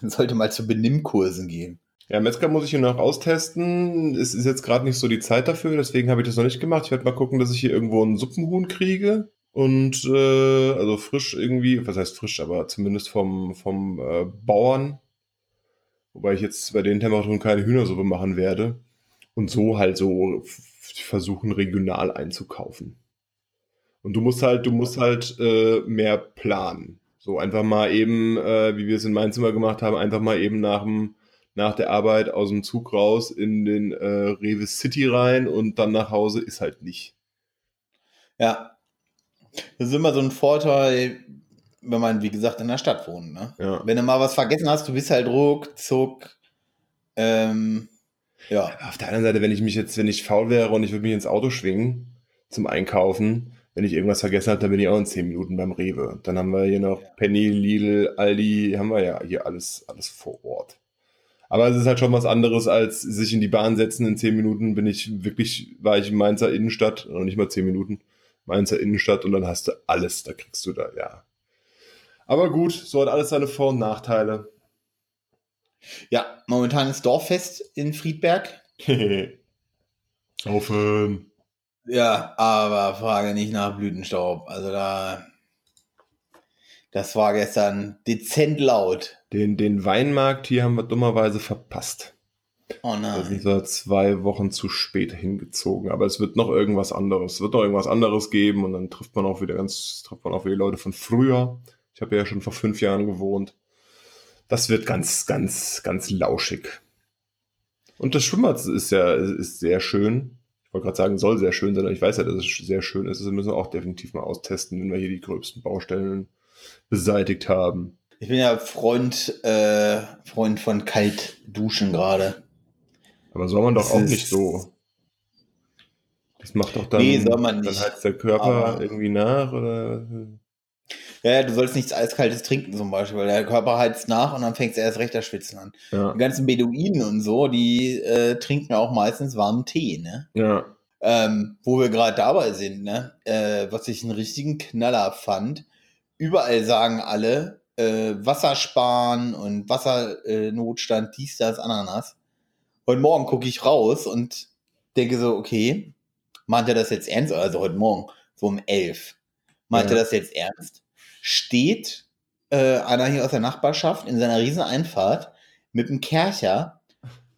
Speaker 2: Man sollte mal zu Benimmkursen gehen.
Speaker 1: Ja, Metzger muss ich hier noch austesten. Es ist jetzt gerade nicht so die Zeit dafür, deswegen habe ich das noch nicht gemacht. Ich werde mal gucken, dass ich hier irgendwo einen Suppenhuhn kriege. Und äh, also frisch irgendwie, was heißt frisch, aber zumindest vom, vom äh, Bauern. Wobei ich jetzt bei den Temperaturen keine Hühnersuppe machen werde. Und so halt so versuchen, regional einzukaufen. Und du musst halt, du musst halt äh, mehr planen. So einfach mal eben, äh, wie wir es in meinem Zimmer gemacht haben, einfach mal eben nach dem nach der Arbeit aus dem Zug raus in den äh, Rewe City rein und dann nach Hause ist halt nicht.
Speaker 2: Ja. Das ist immer so ein Vorteil, wenn man, wie gesagt, in der Stadt wohnt. Ne?
Speaker 1: Ja.
Speaker 2: Wenn du mal was vergessen hast, du bist halt ruckzuck. Ähm, ja.
Speaker 1: Auf der anderen Seite, wenn ich mich jetzt, wenn ich faul wäre und ich würde mich ins Auto schwingen zum Einkaufen, wenn ich irgendwas vergessen habe, dann bin ich auch in 10 Minuten beim Rewe. Dann haben wir hier noch Penny, Lidl, Aldi, haben wir ja hier alles, alles vor Ort. Aber es ist halt schon was anderes, als sich in die Bahn setzen. In zehn Minuten bin ich wirklich, war ich in Mainzer Innenstadt, noch nicht mal zehn Minuten, Mainzer Innenstadt und dann hast du alles, da kriegst du da, ja. Aber gut, so hat alles seine Vor- und Nachteile.
Speaker 2: Ja, momentan ist Dorffest in Friedberg.
Speaker 1: Saufen.
Speaker 2: Ja, aber frage nicht nach Blütenstaub. Also da, das war gestern dezent laut.
Speaker 1: Den, den Weinmarkt hier haben wir dummerweise verpasst.
Speaker 2: Oh
Speaker 1: Da sind
Speaker 2: nein.
Speaker 1: wir zwei Wochen zu spät hingezogen. Aber es wird noch irgendwas anderes. Es wird noch irgendwas anderes geben und dann trifft man auch wieder ganz, trifft man auch wieder Leute von früher. Ich habe ja schon vor fünf Jahren gewohnt. Das wird ganz, ganz, ganz lauschig. Und das Schwimmbad ist ja, ist sehr schön. Ich wollte gerade sagen, soll sehr schön sein, aber ich weiß ja, dass es sehr schön ist. Das müssen wir auch definitiv mal austesten, wenn wir hier die gröbsten Baustellen beseitigt haben.
Speaker 2: Ich bin ja Freund, äh, Freund von Kaltduschen gerade.
Speaker 1: Aber soll man doch
Speaker 2: Das
Speaker 1: auch nicht so. Das macht doch dann,
Speaker 2: Nee, soll man nicht.
Speaker 1: dann heizt der Körper
Speaker 2: Aber-
Speaker 1: irgendwie nach oder.
Speaker 2: Ja, du sollst nichts Eiskaltes trinken zum Beispiel, weil der Körper heizt nach und dann fängst du erst recht das Schwitzen an.
Speaker 1: Ja,
Speaker 2: Die ganzen Beduinen und so, die äh, trinken auch meistens warmen Tee, ne?
Speaker 1: ja,
Speaker 2: Ähm, wo wir gerade dabei sind, ne? Äh, was ich einen richtigen Knaller fand. Überall sagen alle, äh, Wasser sparen und Wassernotstand, Notstand, dies, das, Ananas. Heute Morgen gucke ich raus und denke so, okay, meint er das jetzt ernst? Also heute Morgen, so um elf. Meint
Speaker 1: Ja.
Speaker 2: er das jetzt ernst? Steht äh, einer hier aus der Nachbarschaft in seiner riesen Einfahrt mit einem Kercher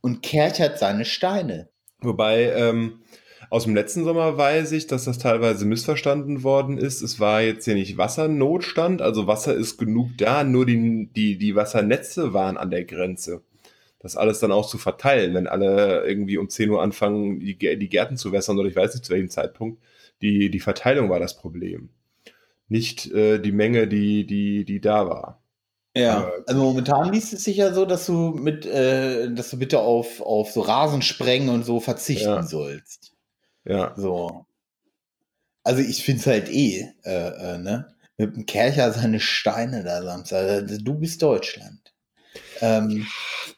Speaker 2: und kerchert seine Steine.
Speaker 1: Wobei, ähm, aus dem letzten Sommer weiß ich, dass das teilweise missverstanden worden ist. Es war jetzt hier nicht Wassernotstand, also Wasser ist genug da, nur die, die, die Wassernetze waren an der Grenze. Das alles dann auch zu verteilen, wenn alle irgendwie um 10 Uhr anfangen, die, die Gärten zu wässern oder ich weiß nicht zu welchem Zeitpunkt. Die, die Verteilung war das Problem. Nicht äh, die Menge, die, die, die da war.
Speaker 2: Ja, also momentan liest es sich ja so, dass du mit, äh, dass du bitte auf, auf so Rasensprengen und so verzichten
Speaker 1: Ja.
Speaker 2: sollst.
Speaker 1: Ja.
Speaker 2: So. Also ich finde es halt eh, äh, äh, ne? Mit dem Kercher seine Steine da Samstag. Also Du bist Deutschland. Ähm,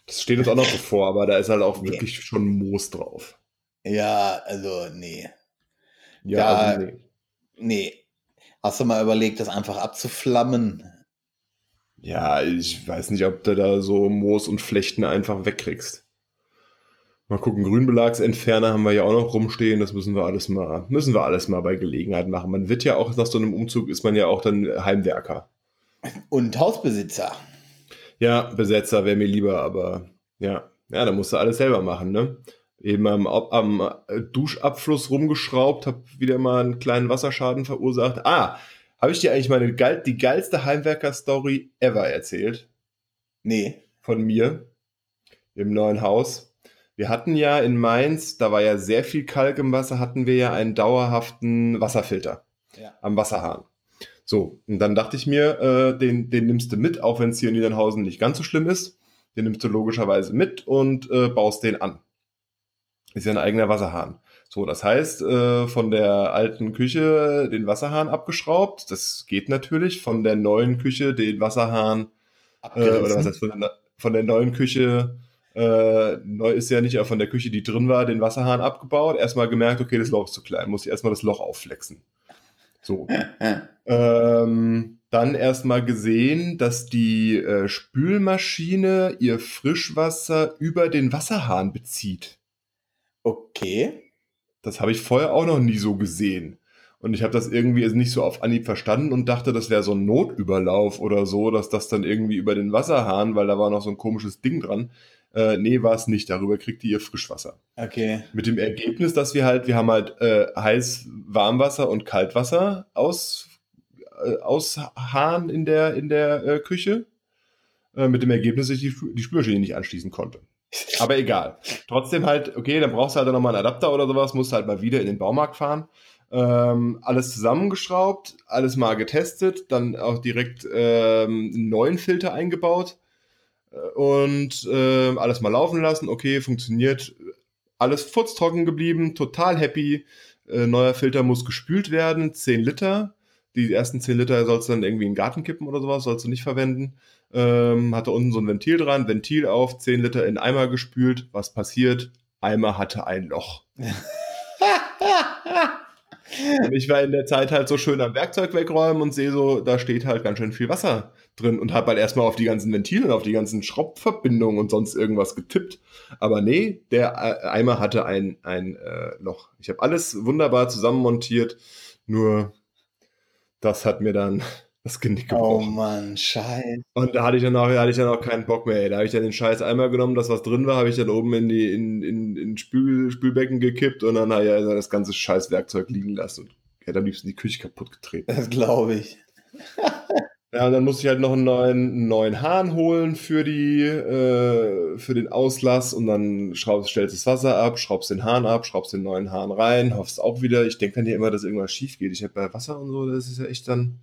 Speaker 1: Das steht uns auch noch bevor, aber da ist halt auch
Speaker 2: Nee.
Speaker 1: wirklich schon Moos drauf.
Speaker 2: ja, also nee.
Speaker 1: Ja,
Speaker 2: Ja.
Speaker 1: also nee.
Speaker 2: Nee. Hast du mal überlegt, das einfach abzuflammen?
Speaker 1: Ja, ich weiß nicht, ob du da so Moos und Flechten einfach wegkriegst. Mal gucken, Grünbelagsentferner haben wir ja auch noch rumstehen. Das müssen wir alles mal, müssen wir alles mal bei Gelegenheit machen. Man wird ja auch nach so einem Umzug ist man ja auch dann Heimwerker.
Speaker 2: Und Hausbesitzer.
Speaker 1: Ja, Besetzer wäre mir lieber, aber ja, ja, da musst du alles selber machen, ne? Eben am, am Duschabfluss rumgeschraubt, hab wieder mal einen kleinen Wasserschaden verursacht. Ah, habe ich dir eigentlich meine geil, die geilste Heimwerker-Story ever erzählt?
Speaker 2: Nee.
Speaker 1: von mir im neuen Haus. Wir hatten ja in Mainz, da war ja sehr viel Kalk im Wasser, hatten wir ja einen dauerhaften Wasserfilter
Speaker 2: Ja.
Speaker 1: am Wasserhahn. So, und dann dachte ich mir, äh, den, den nimmst du mit, auch wenn es hier in Niedernhausen nicht ganz so schlimm ist. Den nimmst du logischerweise mit und äh, baust den an. Ist ja ein eigener Wasserhahn. So, das heißt, äh, von der alten Küche den Wasserhahn abgeschraubt. Das geht natürlich. Von der neuen Küche den Wasserhahn äh, oder was heißt von der, von der neuen Küche, äh, neu ist ja nicht, aber von der Küche, die drin war, den Wasserhahn abgebaut. Erstmal gemerkt, okay, das Loch ist zu klein, muss ich erstmal das Loch aufflexen. So. Ähm, dann erstmal gesehen, dass die äh, Spülmaschine ihr Frischwasser über den Wasserhahn bezieht.
Speaker 2: Okay.
Speaker 1: Das habe ich vorher auch noch nie so gesehen. Und ich habe das irgendwie nicht so auf Anhieb verstanden und dachte, das wäre so ein Notüberlauf oder so, dass das dann irgendwie über den Wasserhahn, weil da war noch so ein komisches Ding dran. Äh, nee, war es nicht. Darüber kriegt ihr Frischwasser.
Speaker 2: Okay.
Speaker 1: Mit dem Ergebnis, dass wir halt, wir haben halt äh, heiß Warmwasser und Kaltwasser aus, äh, aus Hahn in der, in der äh, Küche. Äh, mit dem Ergebnis, dass ich die, die Spülmaschine nicht anschließen konnte. Aber egal. Trotzdem halt, okay, dann brauchst du halt nochmal einen Adapter oder sowas, musst halt mal wieder in den Baumarkt fahren. Ähm, alles zusammengeschraubt, alles mal getestet, dann auch direkt ähm, einen neuen Filter eingebaut und äh, alles mal laufen lassen. Okay, funktioniert. Alles futztrocken geblieben, total happy. Äh, neuer Filter muss gespült werden, 10 Liter. Die ersten 10 Liter sollst du dann irgendwie in den Garten kippen oder sowas, sollst du nicht verwenden. Ähm, hatte unten so ein Ventil dran, Ventil auf, 10 Liter in Eimer gespült. Was passiert? Eimer hatte ein Loch. Und ich war in der Zeit halt so schön am Werkzeug wegräumen und sehe so, da steht halt ganz schön viel Wasser drin und habe halt erstmal auf die ganzen Ventile, auf die ganzen Schraubverbindungen und sonst irgendwas getippt. Aber nee, der Eimer hatte ein, ein äh, Loch. Ich habe alles wunderbar zusammenmontiert, nur das hat mir dann das Genick
Speaker 2: Oh
Speaker 1: gebrochen.
Speaker 2: Mann, scheiße.
Speaker 1: Und da hatte ich dann auch, hatte ich dann auch keinen Bock mehr. Ey. Da habe ich dann den scheiß Eimer genommen, das was drin war, habe ich dann oben in die in, in, in Spül, Spülbecken gekippt und dann habe ich also das ganze scheiß Werkzeug liegen lassen und hätte am liebsten die Küche kaputt getreten.
Speaker 2: Das glaube ich.
Speaker 1: Ja, und dann musste ich halt noch einen neuen, einen neuen Hahn holen für die äh, für den Auslass und dann schraubst, stellst das Wasser ab, schraubst den Hahn ab, schraubst den neuen Hahn rein, hoffst auch wieder. Ich denke dann ja immer, dass irgendwas schief geht. Ich habe bei Wasser und so, das ist ja echt dann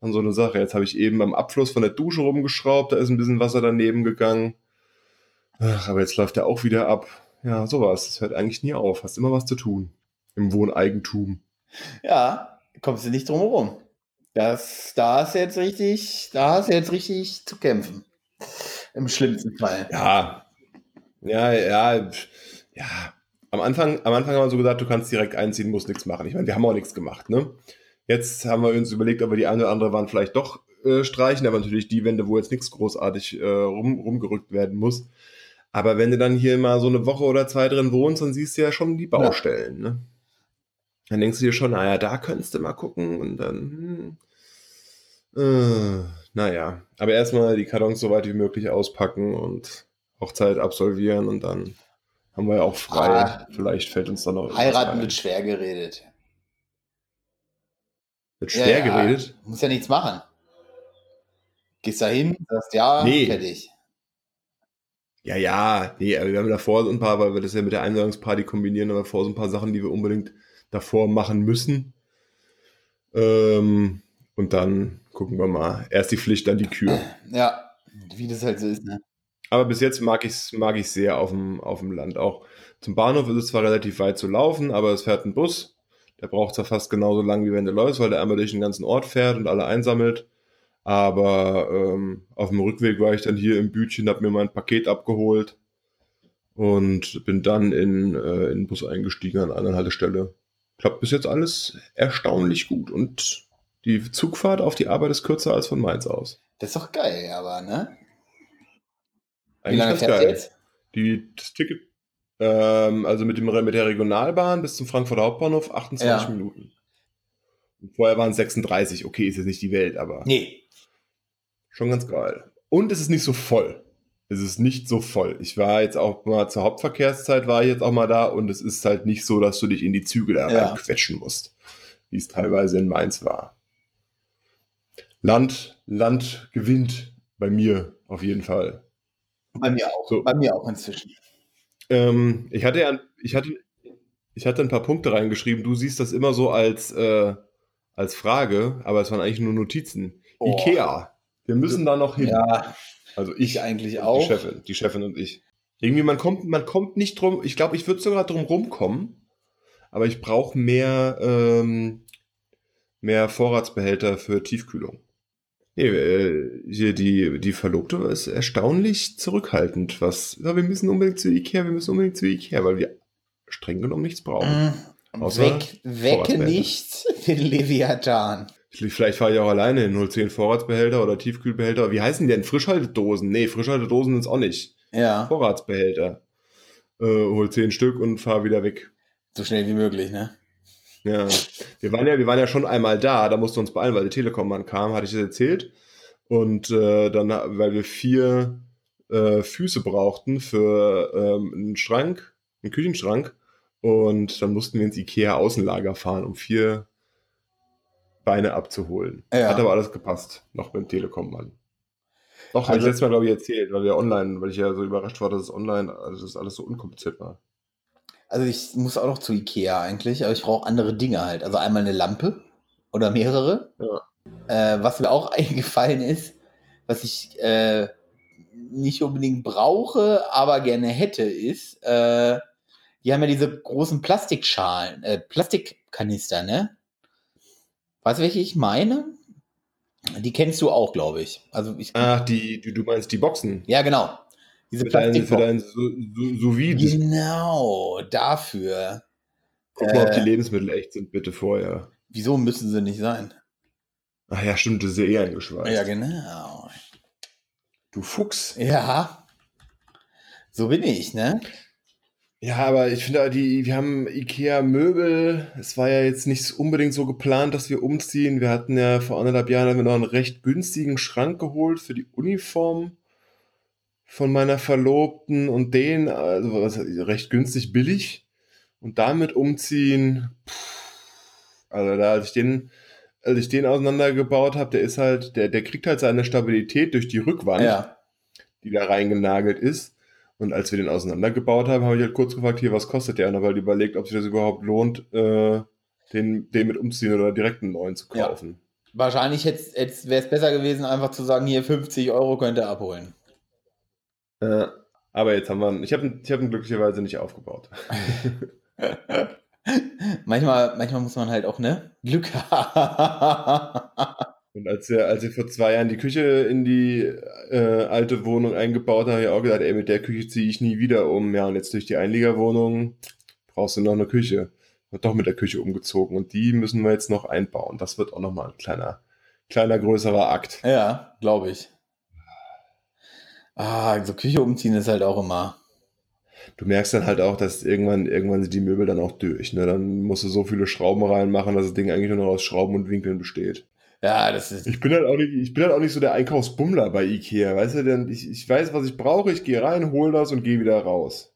Speaker 1: dann so eine Sache. Jetzt habe ich eben am Abfluss von der Dusche rumgeschraubt, da ist ein bisschen Wasser daneben gegangen. Ach, aber jetzt läuft der auch wieder ab. Ja, sowas. Das hört eigentlich nie auf. Hast immer was zu tun. Im Wohneigentum.
Speaker 2: Ja, kommst du nicht drum herum. Das, da hast du jetzt richtig, da du jetzt richtig zu kämpfen. Im schlimmsten Fall.
Speaker 1: Ja. Ja, ja, ja. Am Anfang, am Anfang haben wir so gesagt, du kannst direkt einziehen, musst nichts machen. Ich meine, wir haben auch nichts gemacht, ne? Jetzt haben wir uns überlegt, ob wir die eine oder andere Wand vielleicht doch äh, streichen, aber natürlich die Wände, wo jetzt nichts großartig äh, rum, rumgerückt werden muss. Aber wenn du dann hier mal so eine Woche oder zwei drin wohnst, dann siehst du ja schon die Baustellen, ne? Dann denkst du dir schon, naja, da könntest du mal gucken und dann, hm, äh, naja. Aber erstmal die Kartons so weit wie möglich auspacken und Hochzeit absolvieren und dann haben wir ja auch frei.
Speaker 2: Ah.
Speaker 1: Vielleicht fällt uns dann noch
Speaker 2: Heiraten wird schwer geredet.
Speaker 1: Wird schwer
Speaker 2: Ja, ja.
Speaker 1: geredet.
Speaker 2: Muss ja nichts machen. Gehst da hin, sagst ja,
Speaker 1: Nee.
Speaker 2: fertig.
Speaker 1: Ja, ja, nee, aber wir haben davor so ein paar, weil wir das ja mit der Einladungsparty kombinieren, aber davor so ein paar Sachen, die wir unbedingt davor machen müssen. Ähm, und dann gucken wir mal. Erst die Pflicht, dann die Kür.
Speaker 2: Ja, wie das halt so ist, ne?
Speaker 1: Aber bis jetzt mag ich es mag ich's sehr auf dem, auf dem Land. Auch zum Bahnhof ist es zwar relativ weit zu laufen, aber es fährt ein Bus. Der braucht zwar fast genauso lang, wie wenn du läufst, weil der einmal durch den ganzen Ort fährt und alle einsammelt. Aber ähm, auf dem Rückweg war ich dann hier im Bütchen, habe mir mein Paket abgeholt und bin dann in, äh, in den Bus eingestiegen an einer anderen Haltestelle. Klappt bis jetzt alles erstaunlich gut. Und die Zugfahrt auf die Arbeit ist kürzer als von Mainz aus.
Speaker 2: Das ist doch geil, aber, ne? Wie
Speaker 1: Eigentlich
Speaker 2: lange
Speaker 1: ganz
Speaker 2: fährst du
Speaker 1: geil.
Speaker 2: jetzt?
Speaker 1: Die das Ticket, ähm, also mit, dem, mit der Regionalbahn bis zum Frankfurter Hauptbahnhof 28
Speaker 2: Ja.
Speaker 1: Minuten. Und vorher waren es 36. Okay, ist jetzt nicht die Welt, aber
Speaker 2: Nee.
Speaker 1: schon ganz geil. Und es ist nicht so voll. Es ist nicht so voll. Ich war jetzt auch mal zur Hauptverkehrszeit, war ich jetzt auch mal da und es ist halt nicht so, dass du dich in die Züge da
Speaker 2: Ja.
Speaker 1: reinquetschen musst, wie es teilweise in Mainz war. Land, Land gewinnt bei mir auf jeden Fall.
Speaker 2: Bei mir auch.
Speaker 1: So.
Speaker 2: Bei mir auch inzwischen.
Speaker 1: Ähm, ich hatte ja, ich hatte, ich hatte ein paar Punkte reingeschrieben. Du siehst das immer so als, äh, als Frage, aber es waren eigentlich nur Notizen.
Speaker 2: Oh.
Speaker 1: Ikea. Wir müssen da noch hin.
Speaker 2: Ja,
Speaker 1: Also
Speaker 2: ich
Speaker 1: ich,
Speaker 2: eigentlich
Speaker 1: die
Speaker 2: auch.
Speaker 1: Chefin, die Chefin und ich. Irgendwie, man kommt, man kommt nicht drum, ich glaube, ich würde sogar drum rumkommen, aber ich brauche mehr, ähm, mehr Vorratsbehälter für Tiefkühlung. Nee, äh, hier die, die Verlobte ist erstaunlich zurückhaltend, was, ja, wir müssen unbedingt zu Ikea, wir müssen unbedingt zu Ikea, weil wir streng genommen nichts brauchen. Außer
Speaker 2: Weg, wecke nicht den Leviathan.
Speaker 1: Vielleicht fahre ich auch alleine hin, hol 10 Vorratsbehälter oder Tiefkühlbehälter. Wie heißen die denn? Frischhaltedosen? Nee, Frischhaltedosen sind es auch nicht.
Speaker 2: Ja.
Speaker 1: Vorratsbehälter. Äh, hol 10 Stück und fahr wieder weg.
Speaker 2: So schnell wie möglich, ne?
Speaker 1: Ja. Wir waren ja, wir waren ja schon einmal da, da mussten wir uns beeilen, weil die Telekom-Mann kam, hatte ich das erzählt. Und äh, dann, weil wir vier äh, Füße brauchten für ähm, einen Schrank, einen Küchenschrank. Und dann mussten wir ins IKEA-Außenlager fahren, um vier Beine abzuholen.
Speaker 2: Ja.
Speaker 1: Hat aber alles gepasst, noch beim Telekom-Mann. Doch, habe ich
Speaker 2: Also-
Speaker 1: letztes Mal, glaube ich, erzählt, weil wir online, weil ich ja so überrascht war, dass es online, also dass alles so unkompliziert war.
Speaker 2: Also ich muss auch noch zu Ikea eigentlich, aber ich brauche andere Dinge halt. Also einmal eine Lampe oder mehrere. Äh, was mir auch eingefallen ist, was ich äh, nicht unbedingt brauche, aber gerne hätte, ist, äh, die haben ja diese großen Plastikschalen, äh, Plastikkanister, ne? Weißt du, welche ich meine? Die kennst du auch, glaube ich. Also ich,
Speaker 1: Ach, die, du, du meinst die Boxen.
Speaker 2: ja genau. Diese
Speaker 1: Für für
Speaker 2: Plastikboxen.
Speaker 1: dein sous vide.
Speaker 2: Genau, dafür.
Speaker 1: Guck mal, ob
Speaker 2: Äh,
Speaker 1: die Lebensmittel echt sind, bitte vorher.
Speaker 2: Wieso müssen sie nicht sein?
Speaker 1: Ach ja, stimmt, das ist ja eh eingeschweißt.
Speaker 2: Ja, genau.
Speaker 1: Du Fuchs.
Speaker 2: Ja. So bin ich, ne?
Speaker 1: Ja, aber ich finde, die, wir haben Ikea-Möbel. Es war ja jetzt nicht unbedingt so geplant, dass wir umziehen. Wir hatten ja vor anderthalb Jahren noch einen recht günstigen Schrank geholt für die Uniform von meiner Verlobten und den, also recht günstig billig. Und damit umziehen, pff, also da, als ich den, als ich den auseinandergebaut habe, der ist halt, der, der kriegt halt seine Stabilität durch die Rückwand
Speaker 2: Ja.
Speaker 1: die da reingenagelt ist. Und als wir den auseinandergebaut haben, habe ich halt kurz gefragt, hier, was kostet der? Und habe halt überlegt, ob sich das überhaupt lohnt, äh, den, den mit umziehen oder direkt einen neuen zu
Speaker 2: Ja.
Speaker 1: kaufen.
Speaker 2: Wahrscheinlich wäre es besser gewesen, einfach zu sagen, hier 50 Euro könnt ihr abholen.
Speaker 1: Äh, aber jetzt haben wir, ich habe ihn, ich hab ihn glücklicherweise nicht aufgebaut.
Speaker 2: manchmal, manchmal muss man halt auch, ne? Glück haben.
Speaker 1: Und als wir, als wir vor zwei Jahren die Küche in die äh, alte Wohnung eingebaut haben, habe ich auch gesagt, ey, mit der Küche ziehe ich nie wieder um. Ja, und jetzt durch die Einliegerwohnung brauchst du noch eine Küche. Wird doch mit der Küche umgezogen. Und die müssen wir jetzt noch einbauen. Das wird auch nochmal ein kleiner, kleiner, größerer Akt.
Speaker 2: ja, glaube ich. Ah, so Küche umziehen ist halt auch immer.
Speaker 1: Du merkst dann halt auch, dass irgendwann, irgendwann sind die Möbel dann auch durch. Ne? Dann musst du so viele Schrauben reinmachen, dass das Ding eigentlich nur noch aus Schrauben und Winkeln besteht.
Speaker 2: Ja, das ist.
Speaker 1: Ich bin halt auch nicht, ich bin halt auch nicht so der Einkaufsbummler bei Ikea, weißt du, denn ich, ich weiß, was ich brauche, ich gehe rein, hol das und gehe wieder raus.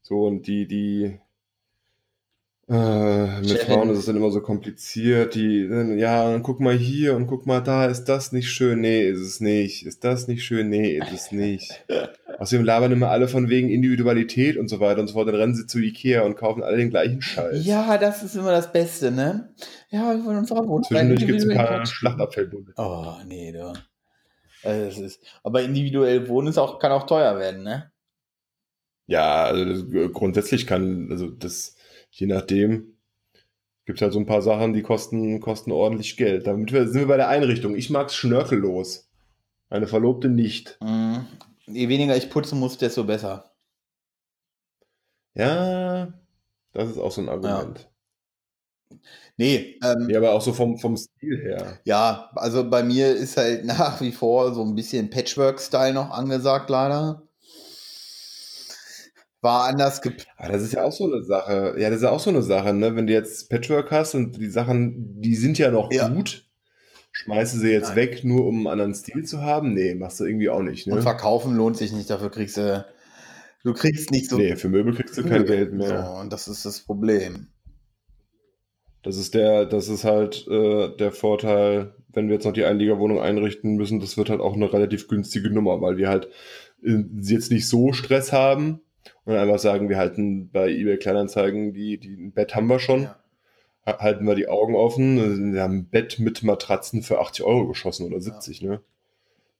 Speaker 1: So, und die, die, äh, mit. Frauen ist es dann immer so kompliziert, die, ja, dann guck mal hier und guck mal da, ist das nicht schön? Nee, ist es nicht. Ist das nicht schön? Nee, ist es nicht. Außerdem labern immer alle von wegen Individualität und so weiter und so fort, dann rennen sie zu Ikea und kaufen alle den gleichen Scheiß.
Speaker 2: Ja, das ist immer das Beste, ne? Ja, wir wollen uns auch wohl.
Speaker 1: Zwischendurch gibt es ein paar Schlachtabfällbunde.
Speaker 2: Oh, nee, du. Also das ist, aber individuell wohnen ist auch, kann auch teuer werden, ne?
Speaker 1: Ja, also äh, grundsätzlich kann, also das, je nachdem, gibt es halt so ein paar Sachen, die kosten, kosten ordentlich Geld. Damit wir, sind wir bei der Einrichtung. Ich mag's schnörkellos. Meine Verlobte nicht.
Speaker 2: Mhm. Je weniger ich putzen muss, desto besser.
Speaker 1: Ja, das ist auch so ein Argument.
Speaker 2: Nee, ähm,
Speaker 1: Ja, aber auch so vom, vom Stil her.
Speaker 2: ja, also bei mir ist halt nach wie vor so ein bisschen Patchwork-Style noch angesagt, leider. War anders gep
Speaker 1: Aber das ist ja auch so eine Sache. Ja, das ist ja auch so eine Sache, ne? Wenn du jetzt Patchwork hast und die Sachen, die sind ja noch
Speaker 2: Ja.
Speaker 1: gut, schmeißt du sie jetzt
Speaker 2: Nein.
Speaker 1: weg, nur um einen anderen Stil zu haben? Nee, machst du irgendwie auch nicht,
Speaker 2: und
Speaker 1: ne?
Speaker 2: verkaufen lohnt sich nicht, dafür kriegst du, du kriegst nicht so.
Speaker 1: Nee, für Möbel kriegst du kein Geld mehr.
Speaker 2: So, und das ist das Problem.
Speaker 1: Das ist der, das ist halt äh, der Vorteil, wenn wir jetzt noch die Einliegerwohnung einrichten müssen, das wird halt auch eine relativ günstige Nummer, weil wir halt äh, jetzt nicht so Stress haben und einfach sagen, wir halten bei eBay Kleinanzeigen die, die ein Bett haben wir schon,
Speaker 2: Ja.
Speaker 1: Ha- halten wir die Augen offen, wir haben ein Bett mit Matratzen für 80 Euro geschossen oder 70, ne?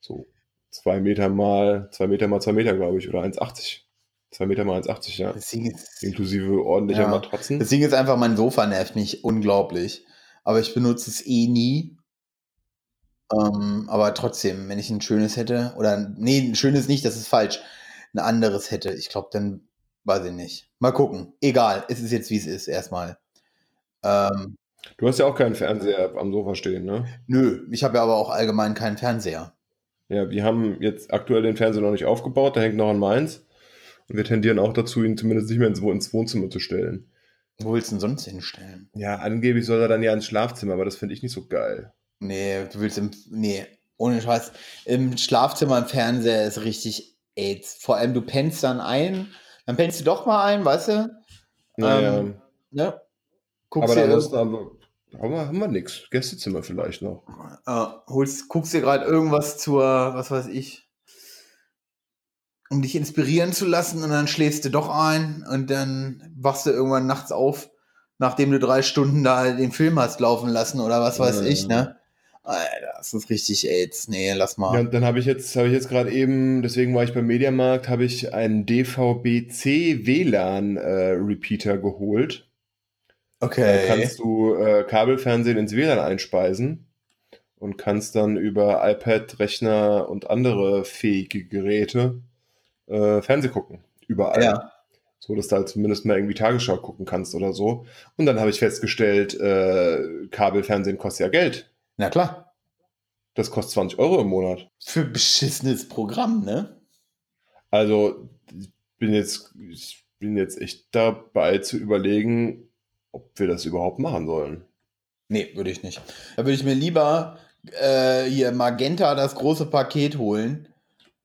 Speaker 1: So zwei Meter mal, zwei Meter mal zwei Meter, glaube ich, oder 1,80. Zwei Meter mal 1,80, ja.
Speaker 2: Das Ding ist,
Speaker 1: Inklusive ordentlicher
Speaker 2: Ja.
Speaker 1: Matratzen.
Speaker 2: Das Ding ist einfach, mein Sofa nervt mich unglaublich. Aber ich benutze es eh nie. Ähm, aber trotzdem, wenn ich ein schönes hätte, oder nee, ein schönes nicht, das ist falsch. Ein anderes hätte, ich glaube, dann weiß ich nicht. Mal gucken. Egal, es ist jetzt wie es ist, erstmal. Ähm,
Speaker 1: Du hast ja auch keinen Fernseher am Sofa stehen, ne?
Speaker 2: Nö, ich habe ja aber auch allgemein keinen Fernseher.
Speaker 1: Ja, wir haben jetzt aktuell den Fernseher noch nicht aufgebaut, der hängt noch an Mainz. Und wir tendieren auch dazu, ihn zumindest nicht mehr ins, ins Wohnzimmer zu stellen.
Speaker 2: Wo willst du ihn sonst hinstellen?
Speaker 1: Ja, angeblich soll er dann ja ins Schlafzimmer, aber das finde ich nicht so geil.
Speaker 2: Nee, du willst im. Nee, ohne Scheiß. Im Schlafzimmer im Fernseher ist richtig AIDS. Vor allem, du pennst dann ein, dann pennst du doch mal ein, weißt du?
Speaker 1: Naja.
Speaker 2: Ähm, ne?
Speaker 1: aber
Speaker 2: Guckst dir,
Speaker 1: ansonsten haben wir, haben wir, haben wir nichts. Gästezimmer vielleicht noch.
Speaker 2: äh, holst, guckst dir gerade irgendwas zur, was weiß ich, um dich inspirieren zu lassen und dann schläfst du doch ein und dann wachst du irgendwann nachts auf, nachdem du drei Stunden da den Film hast laufen lassen oder was weiß
Speaker 1: Ja.
Speaker 2: ich, ne? Alter, das ist richtig AIDS. Nee, lass mal.
Speaker 1: Ja, und dann habe ich jetzt, habe ich jetzt gerade eben, deswegen war ich beim Mediamarkt, habe ich einen DVB-C WLAN äh, Repeater geholt. Da
Speaker 2: okay.
Speaker 1: kannst du äh, Kabelfernsehen ins WLAN einspeisen und kannst dann über iPad, Rechner und andere fähige Geräte äh, Fernseh gucken. Überall.
Speaker 2: Ja.
Speaker 1: So, dass du halt zumindest mal irgendwie Tagesschau gucken kannst oder so. Und dann habe ich festgestellt, äh, Kabelfernsehen kostet ja Geld.
Speaker 2: Na klar.
Speaker 1: Das kostet 20 Euro im Monat.
Speaker 2: Für beschissenes Programm, ne?
Speaker 1: Also, ich bin jetzt, ich bin jetzt echt dabei zu überlegen, ob wir das überhaupt machen sollen.
Speaker 2: Nee, würde ich nicht. Da würde ich mir lieber äh, hier Magenta das große Paket holen.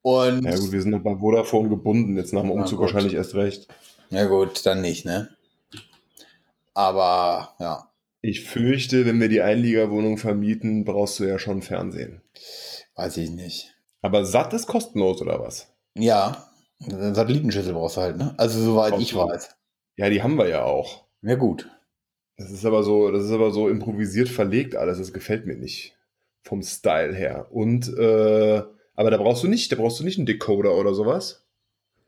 Speaker 2: Und
Speaker 1: Ja gut, wir sind noch bei Vodafone gebunden, jetzt nach dem Umzug wahrscheinlich erst recht.
Speaker 2: Ja gut, dann nicht, ne? Aber ja,
Speaker 1: Ich fürchte, wenn wir die Einliegerwohnung vermieten, brauchst du ja schon Fernsehen.
Speaker 2: weiß ich nicht.
Speaker 1: Aber satt ist kostenlos, oder was?
Speaker 2: Ja, eine Satellitenschüssel brauchst du halt, ne? Also soweit ich weiß.
Speaker 1: Ja, die haben wir ja auch.
Speaker 2: Ja gut.
Speaker 1: Das ist aber so, das ist aber so improvisiert verlegt alles. Das gefällt mir nicht. Vom Style her. Und, äh, aber da brauchst du nicht, da brauchst du nicht einen Decoder oder sowas.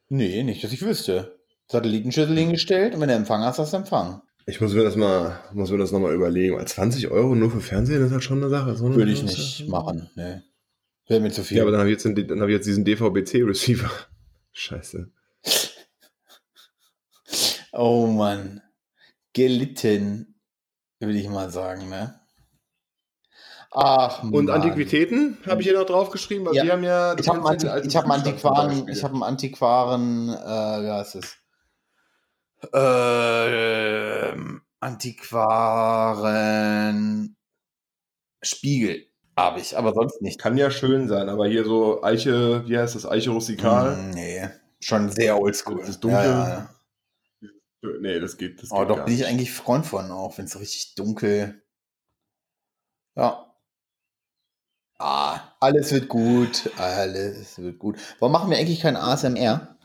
Speaker 2: Nee, nicht, dass ich wüsste. Satellitenschüssel hingestellt und wenn du Empfang hast, hast du Empfang.
Speaker 1: Ich muss mir das mal, muss mir das nochmal überlegen. Weil 20 Euro nur für Fernsehen ist halt schon eine Sache. So eine
Speaker 2: Würde ich nicht machen, ne. Wäre mir zu viel.
Speaker 1: Ja, aber dann habe ich jetzt, den- dann habe ich jetzt diesen DVB-C-Receiver. Scheiße.
Speaker 2: oh Mann. Gelitten, würde ich mal sagen, ne? Ach,
Speaker 1: Und
Speaker 2: Mann.
Speaker 1: Antiquitäten habe ich hier noch draufgeschrieben, weil
Speaker 2: Ja.
Speaker 1: wir haben ja.
Speaker 2: Ich habe einen,
Speaker 1: ja
Speaker 2: hab einen Antiquaren, ich habe einen Antiquaren, äh, wie heißt es? Ähm, Antiquaren Spiegel habe ich, aber sonst nicht.
Speaker 1: Kann ja schön sein, aber hier so Eiche, wie heißt das? Eiche rustikal?
Speaker 2: Mm, Nee, schon sehr oldschool.
Speaker 1: Das ist dunkel.
Speaker 2: Ja, ja.
Speaker 1: Nee, das geht. Das
Speaker 2: Aber
Speaker 1: geht
Speaker 2: doch bin ich eigentlich Freund von, auch wenn es so richtig dunkel. Ja. Ah, alles wird gut, alles wird gut. Warum machen wir eigentlich kein ASMR?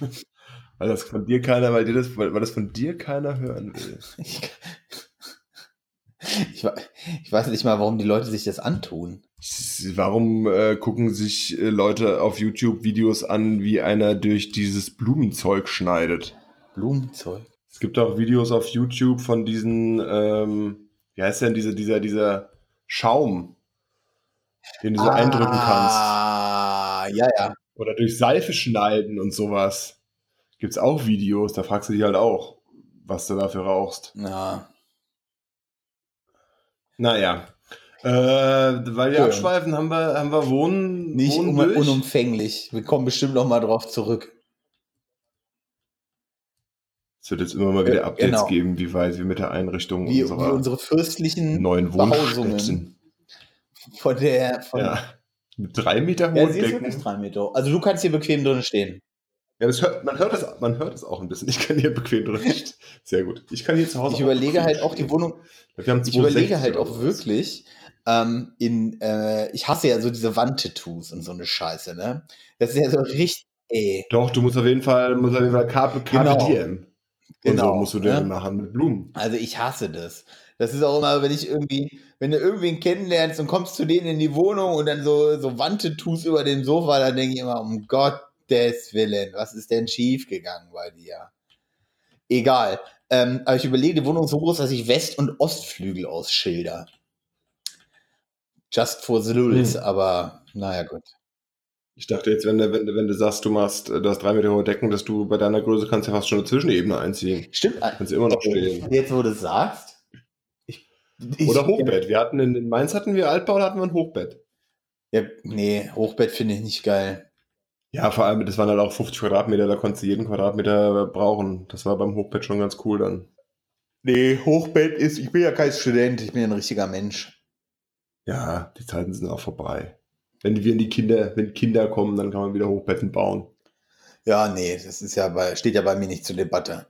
Speaker 1: Weil das von dir keiner, weil dir das, weil, weil das von dir keiner hören will.
Speaker 2: Ich, ich, ich weiß nicht mal, warum die Leute sich das antun.
Speaker 1: Warum äh, gucken sich äh, Leute auf YouTube Videos an, wie einer durch dieses Blumenzeug schneidet?
Speaker 2: Blumenzeug.
Speaker 1: Es gibt auch Videos auf YouTube von diesen, ähm, wie heißt denn diese, dieser, dieser Schaum, den du so eindrücken kannst.
Speaker 2: Ah, ja, ja.
Speaker 1: Oder durch Seife schneiden und sowas. Gibt's auch Videos, da fragst du dich halt auch, was du dafür rauchst.
Speaker 2: ja.
Speaker 1: Naja. Äh, weil wir
Speaker 2: Ja.
Speaker 1: abschweifen, haben wir, haben wir Wohnen,
Speaker 2: Nicht
Speaker 1: Wohnen
Speaker 2: un
Speaker 1: durch.
Speaker 2: unumfänglich. Wir kommen bestimmt noch mal drauf zurück.
Speaker 1: Es wird jetzt immer mal wieder
Speaker 2: Ja,
Speaker 1: Updates
Speaker 2: genau.
Speaker 1: geben, wie weit wir mit der Einrichtung
Speaker 2: Wie, wie
Speaker 1: unserer
Speaker 2: unsere fürstlichen
Speaker 1: neuen Wohnstätten.
Speaker 2: von der. Von,
Speaker 1: Ja. Mit drei Meter
Speaker 2: Ja,
Speaker 1: hohen
Speaker 2: sie ist
Speaker 1: Decken.
Speaker 2: wirklich drei Meter. Also du kannst hier bequem drin stehen.
Speaker 1: Ja, das hört, man, hört das, man hört das auch ein bisschen. Ich kann hier bequem drin. Sehr gut. Ich kann hier zu Hause
Speaker 2: Ich überlege halt auch die
Speaker 1: stehen.
Speaker 2: Wohnung.
Speaker 1: Wir haben
Speaker 2: Ich
Speaker 1: 260
Speaker 2: überlege halt auch wirklich, ähm, in, äh, ich hasse ja so diese Wandtattoos und so eine Scheiße, ne? Das ist ja so richtig, ey.
Speaker 1: Doch, du musst auf jeden Fall, musst auf jeden Fall Carpe, Carpe
Speaker 2: Genau.
Speaker 1: Diem. Und
Speaker 2: Genau,
Speaker 1: so musst du
Speaker 2: ne?
Speaker 1: machen mit Blumen.
Speaker 2: Also ich hasse das. Das ist auch immer, wenn ich irgendwie, wenn du irgendwen kennenlernst und kommst zu denen in die Wohnung und dann so, so Wandtattoos über dem Sofa, dann denke ich immer, um Gottes Willen, was ist denn schief gegangen bei dir? Egal. Ähm, aber ich überlege, die Wohnung ist so groß, dass ich West- und Ostflügel ausschilder. Just for the lulz,
Speaker 1: Hm.
Speaker 2: aber naja, gut.
Speaker 1: Ich dachte jetzt, wenn du, wenn, du, wenn du sagst, du machst, du hast drei Meter hohe Decken, dass du bei deiner Größe kannst ja fast schon eine Zwischenebene einziehen.
Speaker 2: Stimmt.
Speaker 1: Kannst immer noch stehen.
Speaker 2: Jetzt, wo du es sagst. Ich,
Speaker 1: Oder Hochbett. Wir hatten in, in Mainz hatten wir Altbau, da hatten wir ein Hochbett.
Speaker 2: Ja, nee, Hochbett finde ich nicht geil.
Speaker 1: Ja, vor allem, das waren halt auch 50 Quadratmeter, da konntest du jeden Quadratmeter brauchen. Das war beim Hochbett schon ganz cool dann.
Speaker 2: Nee, Hochbett ist, ich bin ja kein Student, ich bin ein richtiger Mensch.
Speaker 1: Ja, die Zeiten sind auch vorbei. Wenn wir in die Kinder, wenn Kinder kommen, dann kann man wieder Hochbetten bauen.
Speaker 2: Ja, nee, das ist ja bei, steht ja bei mir nicht zur Debatte.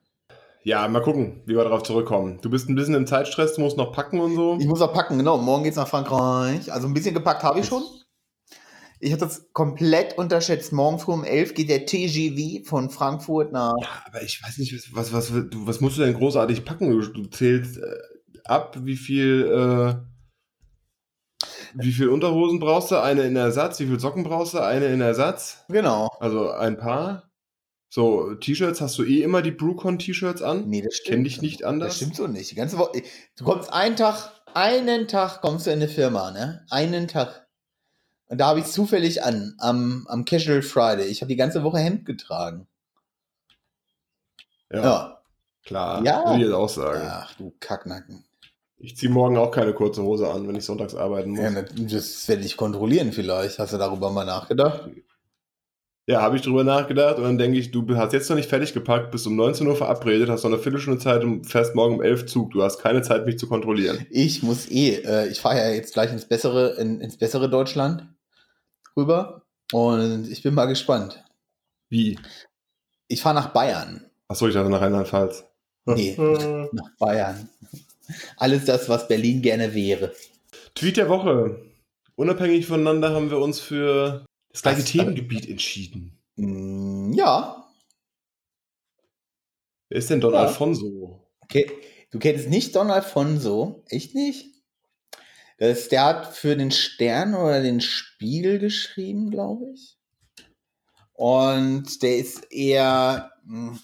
Speaker 1: Ja, mal gucken, wie wir darauf zurückkommen. Du bist ein bisschen im Zeitstress, du musst noch packen und so.
Speaker 2: Ich muss auch packen, genau. Morgen geht's nach Frankreich. Also ein bisschen gepackt habe ich schon. Ich habe das komplett unterschätzt. Morgen früh um 11 geht der TGV von Frankfurt nach.
Speaker 1: Ja, aber ich weiß nicht, was, was, was, du, was musst du denn großartig packen? Du, du zählst äh, ab, wie viel, äh, wie viel Unterhosen brauchst du? Eine in Ersatz? Wie viel Socken brauchst du? Eine in Ersatz?
Speaker 2: Genau.
Speaker 1: Also ein Paar? So, T-Shirts, hast du eh immer die Brewcon-T-Shirts an?
Speaker 2: Nee, das
Speaker 1: Ich
Speaker 2: stimmt.
Speaker 1: kenn dich nicht anders.
Speaker 2: Das stimmt so nicht. Die ganze Woche. Du kommst einen Tag, einen Tag kommst du in eine Firma, ne? Einen Tag. Und da habe ich zufällig an, am, am Casual Friday. Ich habe die ganze Woche Hemd getragen.
Speaker 1: Ja,
Speaker 2: Ja.
Speaker 1: klar.
Speaker 2: Ja.
Speaker 1: Würde ich jetzt auch sagen.
Speaker 2: Ach du Kacknacken.
Speaker 1: Ich ziehe morgen auch keine kurze Hose an, wenn ich sonntags arbeiten muss.
Speaker 2: Ja, das werde ich kontrollieren vielleicht. Hast du darüber mal nachgedacht?
Speaker 1: Habe ich drüber nachgedacht und dann denke ich, du hast jetzt noch nicht fertig gepackt, bist um 19 Uhr verabredet, hast noch eine Viertelstunde Zeit und fährst morgen um 11 Zug. Du hast keine Zeit, mich zu kontrollieren.
Speaker 2: Ich muss eh, äh, ich fahre ja jetzt gleich ins bessere, in, ins bessere Deutschland rüber. Und ich bin mal gespannt.
Speaker 1: Wie?
Speaker 2: Ich fahre nach Bayern.
Speaker 1: Achso, ich dachte nach Rheinland-Pfalz.
Speaker 2: Nee, nach Bayern. Alles das, was Berlin gerne wäre.
Speaker 1: Tweet der Woche. Unabhängig voneinander haben wir uns für das gleiche
Speaker 2: Das-
Speaker 1: Themengebiet entschieden.
Speaker 2: Mm, ja,
Speaker 1: Wer ist denn Don
Speaker 2: Ja.
Speaker 1: Alfonso?
Speaker 2: okay. Du kennst nicht Don Alfonso? Echt nicht? Das, der hat für den Stern oder den Spiegel geschrieben, glaube ich. Und der ist eher, hm,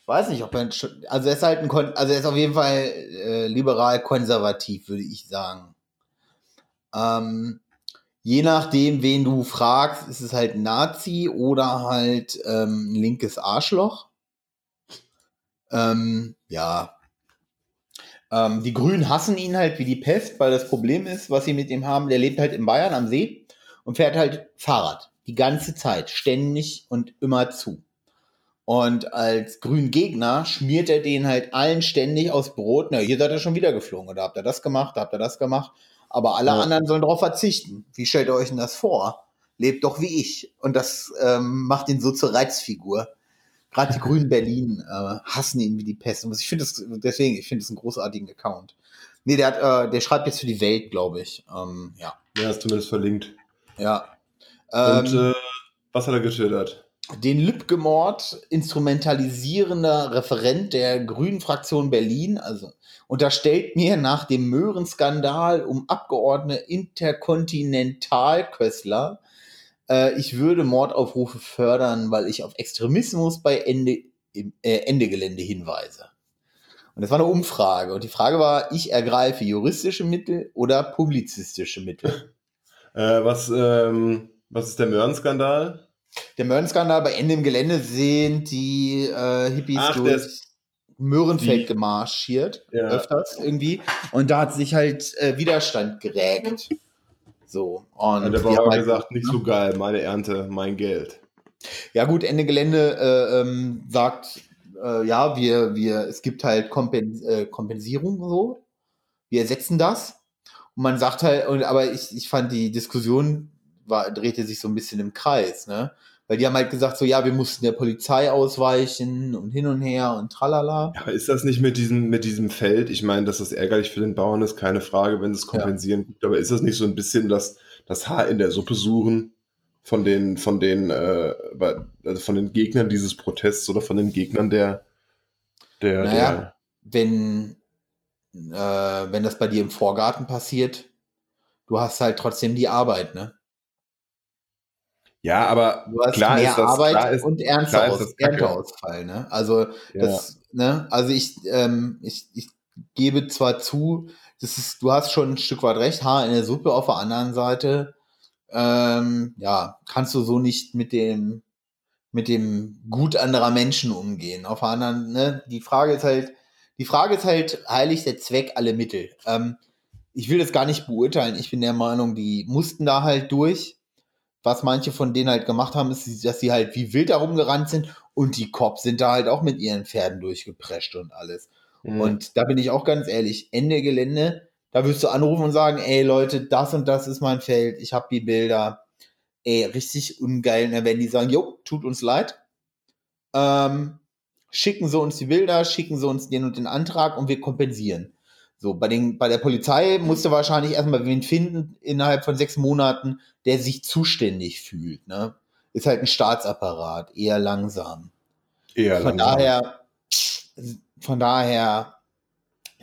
Speaker 2: ich weiß nicht, ob er, also er ist halt ein, Kon- also er ist auf jeden Fall äh, liberal-konservativ, würde ich sagen. Ähm, je nachdem, wen du fragst, ist es halt Nazi oder halt ähm, ein linkes Arschloch. Ähm, ja. Ähm, die Grünen hassen ihn halt wie die Pest, weil das Problem ist, was sie mit ihm haben, der lebt halt in Bayern am See und fährt halt Fahrrad. Die ganze Zeit, ständig und immer zu. Und als Grüngegner schmiert er den halt allen ständig aus Brot. Na, hier seid ihr schon wieder geflogen. Oder habt ihr das gemacht? Habt ihr das gemacht? Aber alle
Speaker 1: Ja.
Speaker 2: anderen sollen darauf verzichten. Wie stellt ihr euch denn das vor? Lebt doch wie ich. Und das ähm, macht ihn so zur Reizfigur. Gerade die Grünen Berlin äh, hassen ihn wie die Pest. Und ich finde das, deswegen, ich finde das einen großartigen Account. Nee, der hat, äh, der schreibt jetzt für die Welt, glaube ich. Ähm, ja.
Speaker 1: Ja, ist zumindest verlinkt.
Speaker 2: Ja.
Speaker 1: Und
Speaker 2: Ähm,
Speaker 1: äh, was hat er geschildert?
Speaker 2: Den Lübcke-Mord instrumentalisierender Referent der Grünen Fraktion Berlin, also unterstellt mir nach dem Möhrenskandal um Abgeordnete Interkontinentalköstler, äh, ich würde Mordaufrufe fördern, weil ich auf Extremismus bei Ende, im, äh, Ende Gelände hinweise. Und das war eine Umfrage. Und die Frage war, ich ergreife juristische Mittel oder publizistische Mittel.
Speaker 1: Äh, was, ähm, was ist der Möhren-Skandal?
Speaker 2: Der Möhrenskandal bei Ende im Gelände sind die äh, Hippies
Speaker 1: Ach,
Speaker 2: durch Möhrenfeld gemarschiert,
Speaker 1: Ja.
Speaker 2: öfters irgendwie. Und da hat sich halt äh, Widerstand gerägt. So. Und
Speaker 1: Und der Bauer
Speaker 2: halt-
Speaker 1: gesagt, nicht so geil, meine Ernte, mein Geld.
Speaker 2: Ja gut, Ende Gelände äh, ähm, sagt, äh, ja, wir, wir, es gibt halt Kompen äh, Kompensierung so. Wir ersetzen das. Und man sagt halt, und, aber ich, ich fand die Diskussion war, drehte sich so ein bisschen im Kreis, ne? Weil die haben halt gesagt, so ja, wir mussten der Polizei ausweichen und hin und her und tralala.
Speaker 1: Ja, ist das nicht mit diesem, mit diesem Feld? Ich meine, dass das ärgerlich für den Bauern ist, keine Frage, wenn sie es kompensieren. Gut, aber ist das nicht so ein bisschen das, das Haar in der Suppe suchen von den, von den, äh, also von den Gegnern dieses Protests oder von den Gegnern der, der,
Speaker 2: Naja.
Speaker 1: der
Speaker 2: Wenn, äh, wenn das bei dir im Vorgarten passiert, du hast halt trotzdem die Arbeit, ne?
Speaker 1: Ja, aber
Speaker 2: Du hast
Speaker 1: klar
Speaker 2: mehr
Speaker 1: ist das,
Speaker 2: Arbeit
Speaker 1: klar ist,
Speaker 2: und Ernteaus. Ernteausfall, ne? Also
Speaker 1: ja.
Speaker 2: das, ne, also ich, ähm, ich, ich gebe zwar zu, das ist, du hast schon ein Stück weit recht, Haar in der Suppe, auf der anderen Seite ähm, ja, kannst du so nicht mit dem, mit dem Gut anderer Menschen umgehen. Auf der anderen, ne, die Frage ist halt, die Frage ist halt, heilig der Zweck alle Mittel. Ähm, ich will das gar nicht beurteilen. Ich bin der Meinung, die mussten da halt durch. Was manche von denen halt gemacht haben, ist, dass sie halt wie wild herumgerannt sind und die Cops sind da halt auch mit ihren Pferden durchgeprescht und alles. Mhm. Und da bin ich auch ganz ehrlich, Ende Gelände, da wirst du anrufen und sagen, ey Leute, das und das ist mein Feld, ich habe die Bilder. Ey, richtig ungeil. Und dann werden die sagen, jo, tut uns leid. Ähm, schicken sie uns die Bilder, schicken sie uns den und den Antrag und wir kompensieren. So, bei, den, bei der Polizei musste wahrscheinlich erstmal wen finden innerhalb von sechs Monaten, der sich zuständig fühlt. Ne? Ist halt ein Staatsapparat, eher langsam. Eher von langsam. daher, von daher,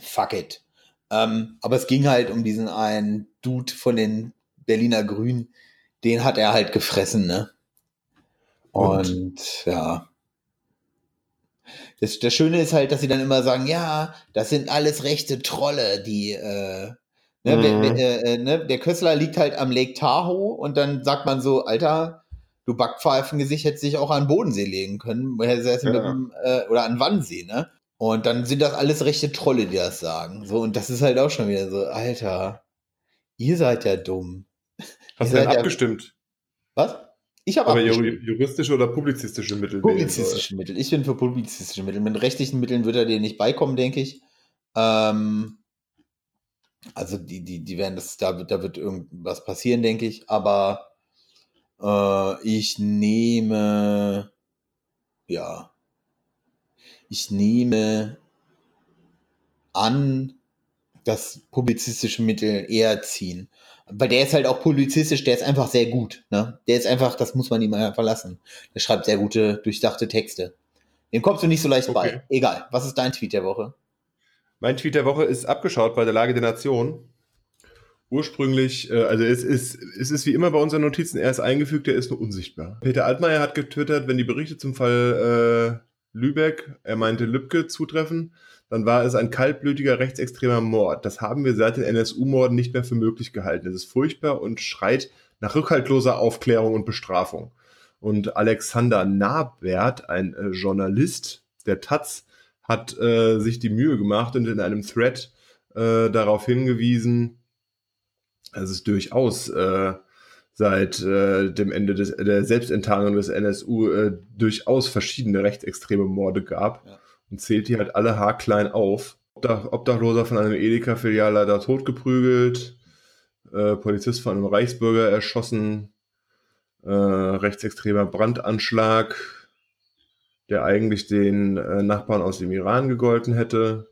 Speaker 2: fuck it. Ähm, aber es ging halt um diesen einen Dude von den Berliner Grünen, den hat er halt gefressen, ne? Und, Und ja. Das, das Schöne ist halt, dass sie dann immer sagen, ja, das sind alles rechte Trolle, die, äh, ne, mhm. äh, äh, ne, der Kössler liegt halt am Lake Tahoe und dann sagt man so, Alter, du Backpfeifengesicht hättest dich auch an Bodensee legen können, ja. dem, äh, oder an Wannsee, ne? Und dann sind das alles rechte Trolle, die das sagen. So, und das ist halt auch schon wieder so, Alter, ihr seid ja dumm.
Speaker 1: Hast du denn abgestimmt?
Speaker 2: Was?
Speaker 1: Ich habe Aber juristische oder publizistische Mittel?
Speaker 2: Publizistische Mittel. Ich bin für publizistische Mittel. Mit rechtlichen Mitteln wird er dir nicht beikommen, denke ich. Ähm, also die, die, die werden das, da wird, da wird irgendwas passieren, denke ich. Aber äh, ich nehme, ja, ich nehme an, dass publizistische Mittel eher ziehen. Weil der ist halt auch publizistisch, der ist einfach sehr gut. Ne? Der ist einfach, das muss man ihm mal verlassen. Der schreibt sehr gute, durchdachte Texte. Dem kommst du nicht so leicht okay. bei. Egal. Was ist dein Tweet der Woche?
Speaker 1: Mein Tweet der Woche ist abgeschaut bei der Lage der Nation. Ursprünglich, äh, also es ist, es ist wie immer bei unseren Notizen, er ist eingefügt, er ist nur unsichtbar. Peter Altmaier hat getwittert, wenn die Berichte zum Fall äh, Lübeck, er meinte Lübcke, zutreffen, dann war es ein kaltblütiger rechtsextremer Mord. Das haben wir seit den NSU-Morden nicht mehr für möglich gehalten. Es ist furchtbar und schreit nach rückhaltloser Aufklärung und Bestrafung. Und Alexander Nabert, ein äh, Journalist der Taz, hat äh, sich die Mühe gemacht und in einem Thread äh, darauf hingewiesen, dass es durchaus äh, seit äh, dem Ende des, der Selbstenttarnung des NSU äh, durchaus verschiedene rechtsextreme Morde gab ja. Und zählt die halt alle haarklein auf. Obdachloser von einem Edeka-Filialleiter totgeprügelt, äh, Polizist von einem Reichsbürger erschossen, äh, rechtsextremer Brandanschlag, der eigentlich den äh, Nachbarn aus dem Iran gegolten hätte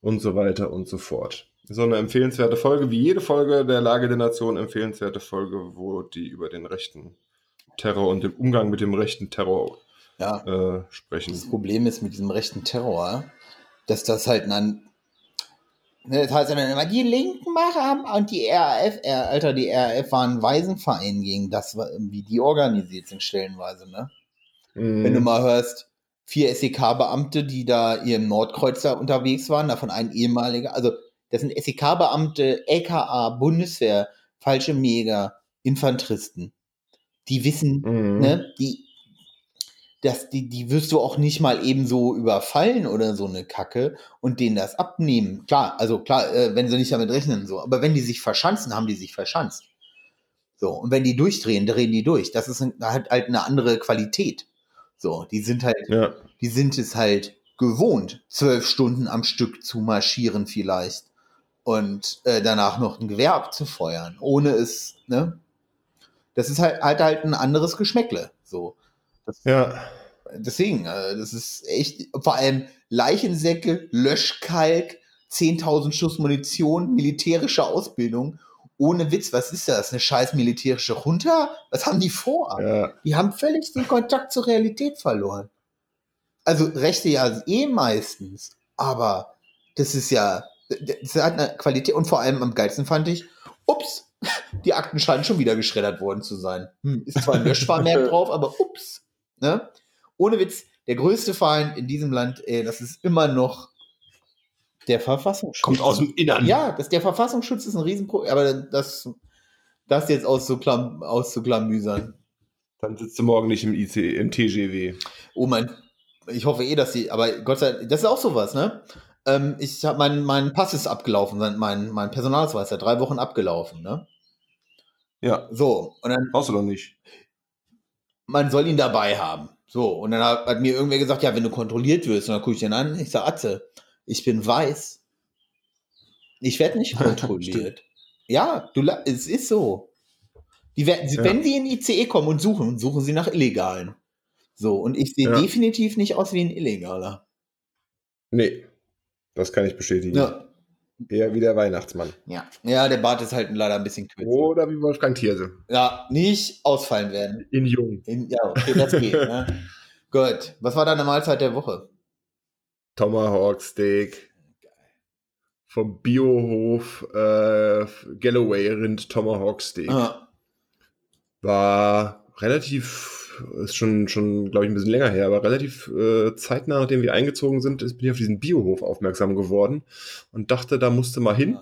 Speaker 1: und so weiter und so fort so eine empfehlenswerte Folge, wie jede Folge der Lage der Nation, empfehlenswerte Folge, wo die über den rechten Terror und den Umgang mit dem rechten Terror ja. äh, sprechen.
Speaker 2: Das Problem ist mit diesem rechten Terror, dass das halt ein ne, das heißt dann immer, die Linken machen und die RAF, Alter, die RAF waren ein Waisenverein gegen das, wie die organisiert sind, stellenweise, ne? Mm. Wenn du mal hörst, vier SEK-Beamte, die da ihrem Nordkreuzer unterwegs waren, davon ein ehemaliger, also das sind SEK-Beamte, LKA, Bundeswehr, falsche Mega, Infanteristen. Die wissen, mhm. ne, die, das, die, die wirst du auch nicht mal eben so überfallen oder so eine Kacke und denen das abnehmen. Klar, also klar, äh, wenn sie nicht damit rechnen, so. Aber wenn die sich verschanzen, haben die sich verschanzt. So. Und wenn die durchdrehen, drehen die durch. Das ist halt, halt eine andere Qualität. So. Die sind halt, ja. die sind es halt gewohnt, zwölf Stunden am Stück zu marschieren vielleicht und äh, danach noch ein Gewehr abzufeuern, ohne es, ne? Das ist halt, halt, halt ein anderes Geschmäckle. So. Das, ja. Deswegen, äh, das ist echt, vor allem Leichensäcke, Löschkalk, 10.000 Schuss Munition, militärische Ausbildung. Ohne Witz, was ist das? Eine scheiß militärische Junta? Was haben die vor? Ja. Die haben völlig den Kontakt zur Realität verloren. Also Rechte ja eh meistens, aber das ist ja das hat eine Qualität und vor allem am geilsten fand ich, ups, die Akten scheinen schon wieder geschreddert worden zu sein. Hm, ist zwar ein Löschvermerk drauf, aber ups. Ne? Ohne Witz, der größte Feind in diesem Land, ey, das ist immer noch der Verfassungsschutz.
Speaker 1: Kommt aus dem Innern.
Speaker 2: Ja, das, der Verfassungsschutz ist ein Riesenproblem, aber das, das jetzt auszuklam auszuklamüsern.
Speaker 1: Dann sitzt du morgen nicht im IC, im TGW.
Speaker 2: Oh mein, ich hoffe eh, dass die, aber Gott sei Dank, das ist auch sowas, ne? Ähm, ich habe mein, mein Pass ist abgelaufen, mein, mein Personalausweis ist drei Wochen abgelaufen, ne?
Speaker 1: Ja.
Speaker 2: So, und dann.
Speaker 1: Brauchst du doch nicht.
Speaker 2: Man soll ihn dabei haben. So, und dann hat, hat mir irgendwer gesagt, ja, wenn du kontrolliert wirst, und dann gucke ich den an, ich sage, Atze, ich bin weiß. Ich werde nicht kontrolliert. ja, du, es ist so. Die werden, ja. Wenn sie in ICE kommen und suchen, suchen sie nach Illegalen. So, und ich sehe ja. definitiv nicht aus wie ein Illegaler.
Speaker 1: Nee, das kann ich bestätigen. Ja. Eher wie der Weihnachtsmann.
Speaker 2: Ja. Ja, der Bart ist halt leider ein bisschen kürzer.
Speaker 1: Oder wie Wolfgang Thierse.
Speaker 2: Ja, nicht ausfallen werden.
Speaker 1: In jung.
Speaker 2: In, ja, okay, das geht. ne? Gut. Was war deine Mahlzeit der Woche?
Speaker 1: Tomahawk Steak. Vom Biohof äh, Galloway Rind Tomahawk Steak. Ah. War relativ ist schon, schon glaube ich, ein bisschen länger her, aber relativ äh, zeitnah, nachdem wir eingezogen sind, bin ich auf diesen Biohof aufmerksam geworden und dachte, da musste mal hin.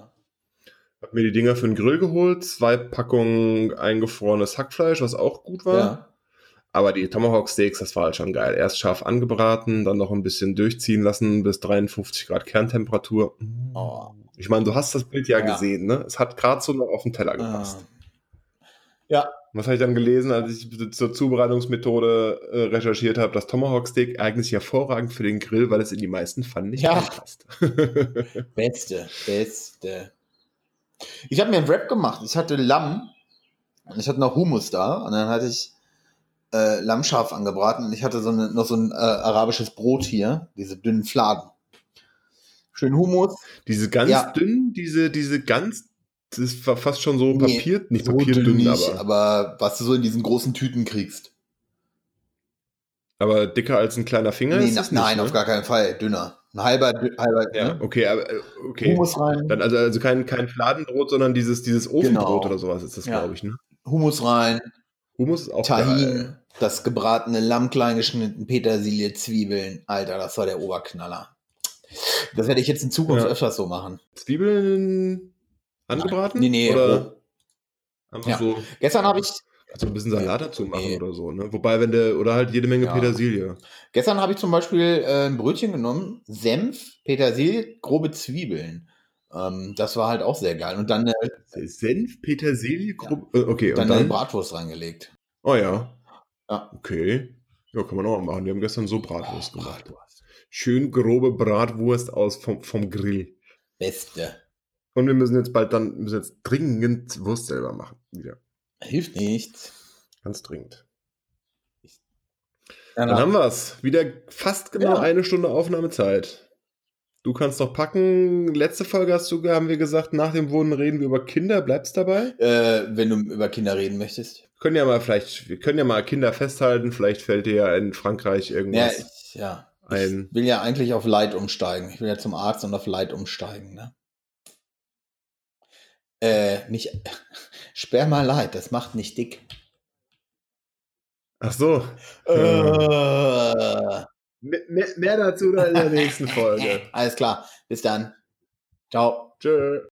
Speaker 1: Hab mir die Dinger für den Grill geholt, zwei Packungen eingefrorenes Hackfleisch, was auch gut war. Ja. Aber die Tomahawk Steaks, das war halt schon geil. Erst scharf angebraten, dann noch ein bisschen durchziehen lassen bis 53 Grad Kerntemperatur. Oh. Ich meine, du hast das Bild ja, ja. gesehen, ne? Es hat gerade so noch auf den Teller ah. gepasst.
Speaker 2: Ja,
Speaker 1: was habe ich dann gelesen, als ich zur Zubereitungsmethode äh, recherchiert habe? Das Tomahawk Steak eignet sich hervorragend für den Grill, weil es in die meisten Pfannen nicht
Speaker 2: ja. passt. beste, beste. Ich habe mir einen Wrap gemacht. Ich hatte Lamm und ich hatte noch Hummus da und dann hatte ich äh, Lammscharf angebraten und ich hatte so eine, noch so ein äh, arabisches Brot hier, diese dünnen Fladen. Schön Hummus.
Speaker 1: Diese ganz ja. dünnen, diese, diese ganz das war fast schon so Papier, nee, nicht so papierdünn, nicht,
Speaker 2: aber. Aber was du so in diesen großen Tüten kriegst.
Speaker 1: Aber dicker als ein kleiner Finger?
Speaker 2: Nee, na, nein, ne? auf gar keinen Fall. Dünner. Ein halber, halber.
Speaker 1: Ja, ne? okay, aber äh, okay. Humus rein. Dann also, also kein, kein Fladenbrot, sondern dieses, dieses Ofenbrot genau. oder sowas ist das, ja. glaube ich, ne?
Speaker 2: Humus rein.
Speaker 1: Humus ist auch
Speaker 2: Tahin, geil. das gebratene Lamm klein geschnitten, Petersilie, Zwiebeln. Alter, das war der Oberknaller. Das werde ich jetzt in Zukunft ja. öfters so machen.
Speaker 1: Zwiebeln Angebraten?
Speaker 2: Nee, nee.
Speaker 1: Oder
Speaker 2: einfach ja. so. Gestern habe ich.
Speaker 1: Also ein bisschen Salat dazu machen nee. oder so, ne? Wobei, wenn der, oder halt jede Menge ja. Petersilie.
Speaker 2: Gestern habe ich zum Beispiel äh, ein Brötchen genommen, Senf, Petersilie, grobe Zwiebeln. Ähm, das war halt auch sehr geil. Und dann.
Speaker 1: Äh, Senf, Petersilie, grobe. Ja. Äh, okay.
Speaker 2: Dann, und dann eine Bratwurst reingelegt.
Speaker 1: Oh ja. Ja. Okay. Ja, kann man auch machen. Wir haben gestern so Bratwurst oh, gemacht. Bratwurst. Schön grobe Bratwurst aus vom, vom Grill.
Speaker 2: Beste.
Speaker 1: Und wir müssen jetzt bald dann, müssen jetzt dringend Wurst selber machen. Wieder.
Speaker 2: Hilft nichts.
Speaker 1: Ganz dringend. Dann haben wir es. Wieder fast genau ja. eine Stunde Aufnahmezeit. Du kannst doch packen. Letzte Folge hast du, haben wir gesagt, nach dem Wohnen reden wir über Kinder. Bleibst dabei?
Speaker 2: Äh, wenn du über Kinder reden möchtest.
Speaker 1: Wir können ja mal vielleicht, wir können ja mal Kinder festhalten. Vielleicht fällt dir ja in Frankreich irgendwas
Speaker 2: ja, ich, ja. ein. Ich will ja eigentlich auf Leid umsteigen. Ich will ja zum Arzt und auf Leid umsteigen, ne? Äh, nicht Sperma Light, das macht nicht dick.
Speaker 1: Ach so. Äh. Mehr, mehr dazu dann in der nächsten Folge.
Speaker 2: Alles klar. Bis dann. Ciao.
Speaker 1: Tschö.